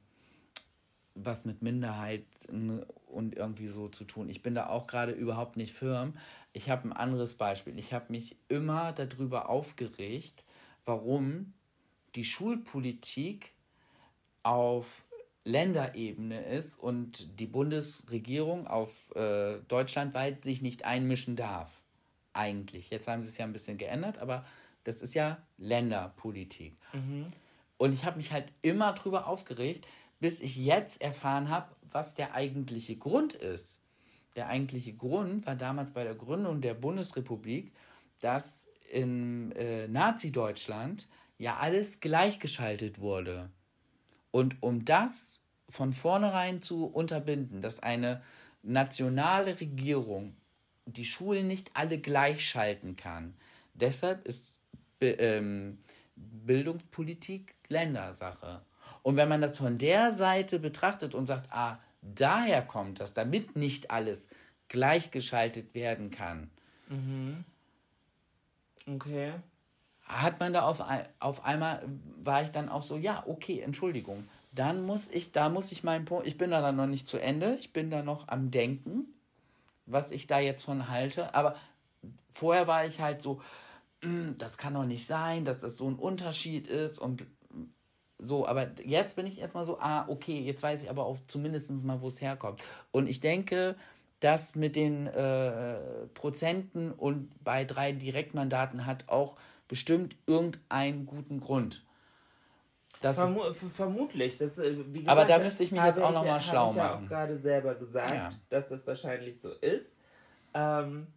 was mit Minderheiten und irgendwie so zu tun. Ich bin da auch gerade überhaupt nicht firm. Ich habe ein anderes Beispiel. Ich habe mich immer darüber aufgeregt, warum die Schulpolitik auf Länderebene ist und die Bundesregierung auf äh, deutschlandweit sich nicht einmischen darf. Eigentlich. Jetzt haben sie es ja ein bisschen geändert, aber das ist ja Länderpolitik. Und ich habe mich halt immer drüber aufgeregt, bis ich jetzt erfahren habe, was der eigentliche Grund ist. Der eigentliche Grund war damals bei der Gründung der Bundesrepublik, dass in äh, Nazi-Deutschland ja alles gleichgeschaltet wurde. Und um das von vornherein zu unterbinden, dass eine nationale Regierung die Schulen nicht alle gleichschalten kann, deshalb ist ähm, Bildungspolitik Ländersache. Und wenn man das von der Seite betrachtet und sagt, ah, daher kommt das, damit nicht alles gleichgeschaltet werden kann. Mhm. Okay. Hat man da auf, auf einmal, war ich dann auch so, ja, okay, Entschuldigung. Dann muss ich, da muss ich meinen Punkt, ich bin da dann noch nicht zu Ende, ich bin da noch am Denken, was ich da jetzt von halte. Aber vorher war ich halt so, "Mm, das kann doch nicht sein, dass das so ein Unterschied ist und so, aber jetzt bin ich erstmal so, ah, okay, jetzt weiß ich aber auch zumindest mal, wo es herkommt. Und ich denke, das mit den äh, Prozenten und bei drei Direktmandaten hat auch bestimmt irgendeinen guten Grund. Das ist, Vermu f- vermutlich. Das, äh, wie Aber da gesagt, müsste ich mich habe jetzt auch noch mal habe schlau ich ja machen. auch gerade selber gesagt, Ja. dass das wahrscheinlich so ist. Ähm,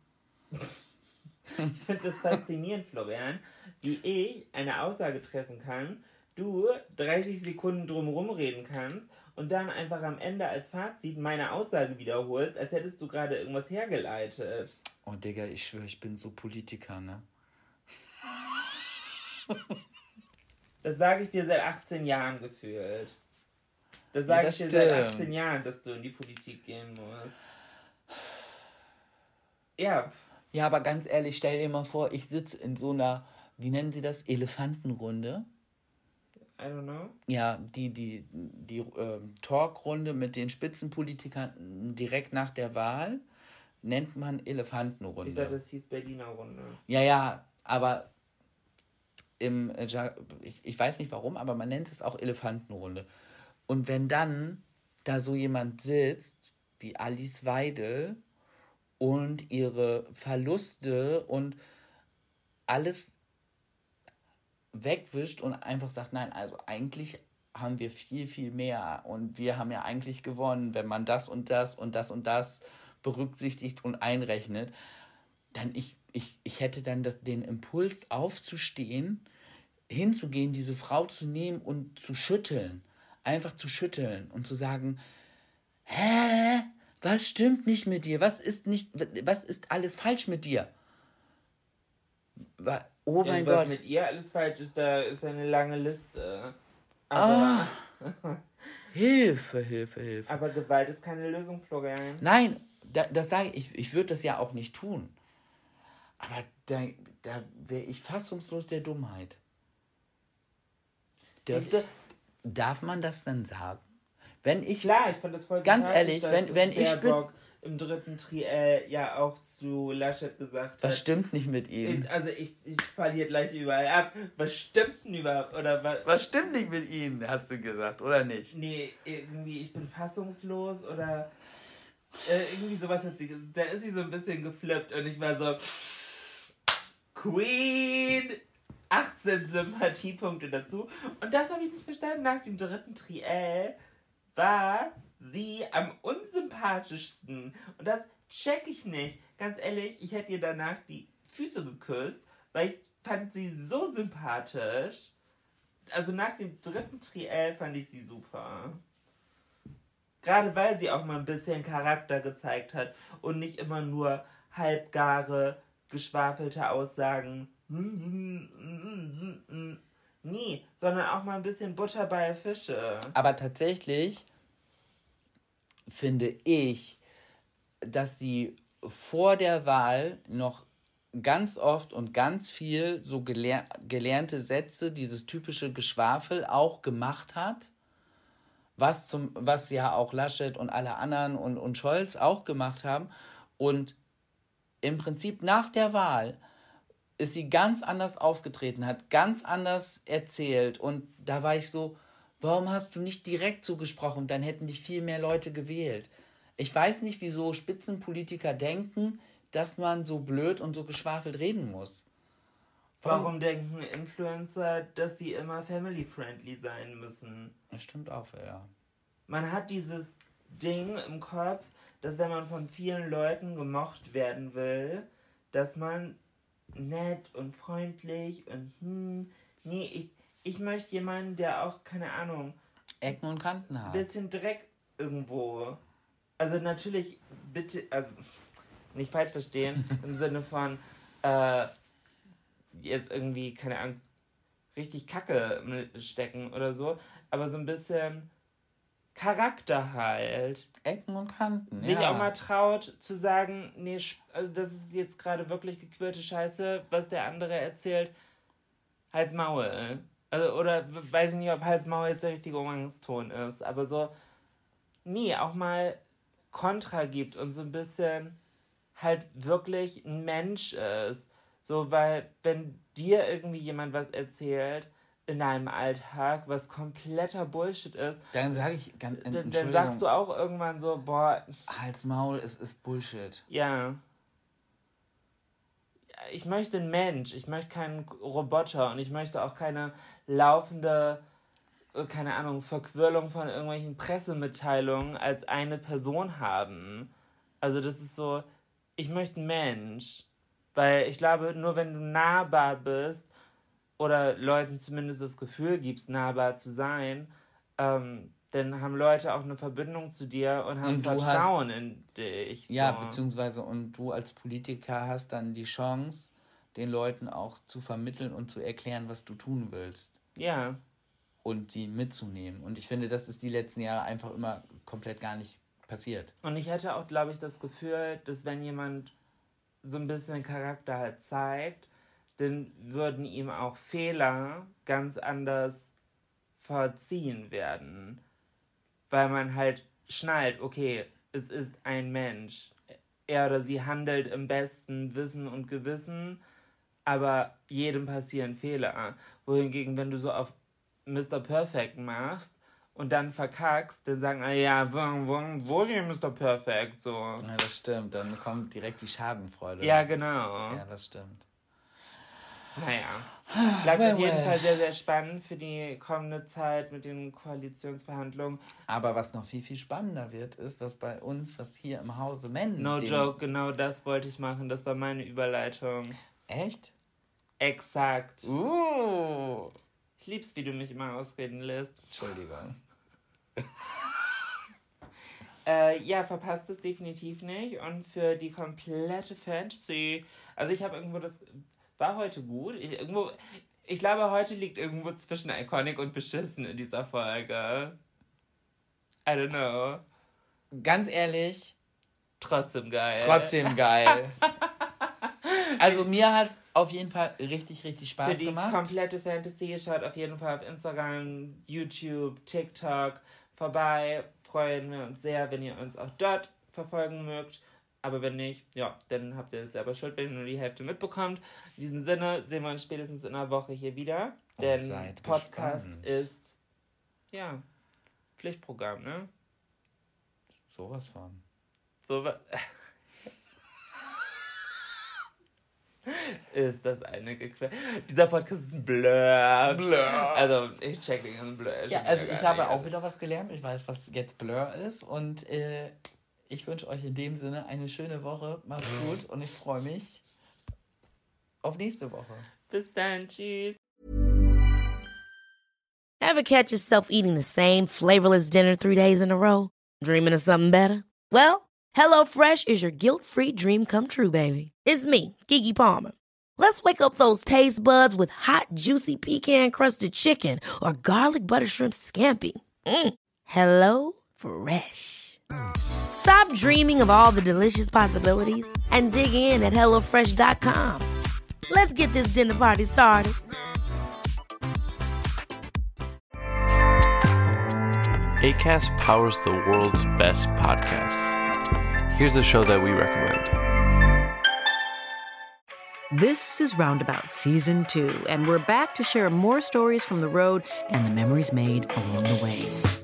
(laughs) ich finde das faszinierend, Florian, wie ich eine Aussage treffen kann, du 30 Sekunden drumherum reden kannst und dann einfach am Ende als Fazit meine Aussage wiederholst, als hättest du gerade irgendwas hergeleitet. oh Digga, ich schwöre, ich bin so Politiker, ne? Das sage ich dir seit 18 Jahren gefühlt. Das Ja, sage das ich dir seit stimmt. 18 Jahren, dass du in die Politik gehen musst. Ja, Ja, aber ganz ehrlich, stell dir mal vor, ich sitze in so einer, wie nennen sie das, Elefantenrunde. I don't know. Ja, die, die, die ähm, Talkrunde mit den Spitzenpolitikern direkt nach der Wahl nennt man Elefantenrunde. Ich dachte, das hieß Berliner Runde. Ja, ja, aber im, äh, ich, ich weiß nicht warum, aber man nennt es auch Elefantenrunde. Und wenn dann da so jemand sitzt, wie Alice Weidel, und ihre Verluste und alles wegwischt und einfach sagt, nein, also eigentlich haben wir viel, viel mehr und wir haben ja eigentlich gewonnen, wenn man das und das und das und das berücksichtigt und einrechnet, dann ich, ich, ich hätte dann das, den Impuls aufzustehen, hinzugehen, diese Frau zu nehmen und zu schütteln. Einfach zu schütteln und zu sagen, hä? Was stimmt nicht mit dir? Was ist nicht, was ist alles falsch mit dir? Oh mein was Gott. mit ihr alles falsch ist, da ist eine lange Liste. Aber, Ah. (laughs) Hilfe, Hilfe, Hilfe. aber Gewalt ist keine Lösung, Florian. Nein, da, das sage ich, ich, ich würde das ja auch nicht tun. Aber da, da wäre ich fassungslos der Dummheit. Dürfte, darf man das dann sagen? Wenn ich, Klar, ich fand das voll Ganz ehrlich, wenn- wenn ich Baerbock im dritten Triell ja auch zu Laschet gesagt was hat. stimmt nicht mit ihm? Also ich, ich verliere gleich überall ab. Was stimmt denn überhaupt? Oder was? Was stimmt nicht mit ihm, hast du gesagt, oder nicht? Nee, irgendwie, ich bin fassungslos oder äh, irgendwie sowas hat sie. Da ist sie so ein bisschen geflippt und ich war so. Queen! 18 Sympathiepunkte dazu. Und das habe ich nicht verstanden. Nach dem dritten Triell war sie am unsympathischsten. Und das check ich nicht. Ganz ehrlich, ich hätte ihr danach die Füße geküsst, weil ich fand sie so sympathisch. Also nach dem dritten Triell fand ich sie super. Gerade weil sie auch mal ein bisschen Charakter gezeigt hat und nicht immer nur halbgare, geschwafelte Aussagen. Nee, sondern auch mal ein bisschen Butter bei Fische. Aber tatsächlich finde ich, dass sie vor der Wahl noch ganz oft und ganz viel so gelehr gelernte Sätze, dieses typische Geschwafel auch gemacht hat, was, zum, was ja auch Laschet und alle anderen und, und Scholz auch gemacht haben. Und im Prinzip nach der Wahl ist sie ganz anders aufgetreten, hat ganz anders erzählt. Und da war ich so, warum hast du nicht direkt so gesprochen? Dann hätten dich viel mehr Leute gewählt. Ich weiß nicht, wieso Spitzenpolitiker denken, dass man so blöd und so geschwafelt reden muss. Warum denken Influencer, dass sie immer family-friendly sein müssen? Das stimmt auch, ja. Man hat dieses Ding im Kopf, dass wenn man von vielen Leuten gemocht werden will, dass man nett und freundlich und hm, nee, ich, ich möchte jemanden, der auch, keine Ahnung, Ecken und Kanten ein hat. bisschen Dreck irgendwo. Also natürlich, bitte, also nicht falsch verstehen, (laughs) im Sinne von äh, jetzt irgendwie, keine Ahnung, richtig Kacke stecken oder so, aber so ein bisschen Charakter halt. Ecken und Kanten. Sich ja. auch mal traut zu sagen, nee, also das ist jetzt gerade wirklich gequirlte Scheiße, was der andere erzählt. Hals Maul. Also, oder weiß ich nicht, ob Hals Maul jetzt der richtige Umgangston ist, aber so, nee, auch mal Kontra gibt und so ein bisschen halt wirklich ein Mensch ist. So, weil wenn dir irgendwie jemand was erzählt in deinem Alltag, was kompletter Bullshit ist, Dann sage ich, ganz, dann, dann sagst du auch irgendwann so, boah, Hals, Maul, es ist Bullshit. ja. Ich möchte einen Mensch, ich möchte keinen Roboter und ich möchte auch keine laufende, äh, keine Ahnung, Verquirlung von irgendwelchen Pressemitteilungen als eine Person haben. Also das ist so, ich möchte einen Mensch. Weil ich glaube, nur wenn du nahbar bist oder Leuten zumindest das Gefühl gibst, nahbar zu sein, ähm, dann haben Leute auch eine Verbindung zu dir und haben Und du hast- Vertrauen in dich. Ja, so. beziehungsweise und du als Politiker hast dann die Chance, den Leuten auch zu vermitteln und zu erklären, was du tun willst Ja, und die mitzunehmen. Und ich finde, das ist die letzten Jahre einfach immer komplett gar nicht passiert. und ich hätte auch, glaube ich, das Gefühl, dass wenn jemand so ein bisschen Charakter halt zeigt, dann würden ihm auch Fehler ganz anders verziehen werden. Weil man halt schnallt, okay, es ist ein Mensch. Er oder sie handelt im besten Wissen und Gewissen, aber jedem passieren Fehler. Wohingegen, wenn du so auf Mr. Perfect machst und dann verkackst, dann sagen, ah ja, wo, wo, wo ist Mr. Perfect? So. Ja, das stimmt. Dann kommt direkt die Schadenfreude. Ja, genau. Ja, das stimmt. Naja. Bleibt Well, auf jeden well. Fall sehr, sehr spannend für die kommende Zeit mit den Koalitionsverhandlungen. Aber was noch viel, viel spannender wird, ist, was bei uns, was hier im Hause Menden. No joke, genau das wollte ich machen. Das war meine Überleitung. Echt? Exakt. Uh. Ich lieb's, wie du mich immer ausreden lässt. Entschuldigung. (laughs) Äh, ja, verpasst es definitiv nicht. Und für die komplette Fantasy. Also ich habe irgendwo das. War heute gut. Ich, irgendwo, ich glaube, heute liegt irgendwo zwischen Iconic und Beschissen in dieser Folge. I don't know. Ganz ehrlich, Trotzdem geil. trotzdem geil. (laughs) Also mir hat es auf jeden Fall richtig, richtig Für Spaß die gemacht. komplette Fantasy schaut auf jeden Fall auf Instagram, YouTube, TikTok vorbei. Freuen wir uns sehr, wenn ihr uns auch dort verfolgen mögt. Aber wenn nicht, ja, dann habt ihr selber Schuld, wenn ihr nur die Hälfte mitbekommt. In diesem Sinne sehen wir uns spätestens in einer Woche hier wieder. Denn Podcast gespannt. ist, ja, Pflichtprogramm, ne? Sowas von. So wa- (laughs) ist das eine gequält. Dieser Podcast ist ein Blur. Blur. Also, ich check den ganzen Blur. Ja, also ich habe nicht. auch wieder was gelernt. Ich weiß, was jetzt Blur ist. Und äh, ich wünsche euch in dem Sinne eine schöne Woche. Macht's gut und ich freue mich auf nächste Woche. Bis dann, tschüss. Ever catch yourself eating the same flavorless dinner three days in a row? Dreaming of something better? Well, HelloFresh is your guilt free dream come true, baby. It's me, Gigi Palmer. Let's wake up those taste buds with hot, juicy pecan crusted chicken or garlic butter shrimp scampi. Mm. Hello Fresh. Stop dreaming of all the delicious possibilities and dig in at HelloFresh.com. Let's get this dinner party started. ACAST powers the world's best podcasts. Here's a show that we recommend. This is Roundabout Season 2, and we're back to share more stories from the road and the memories made along the way.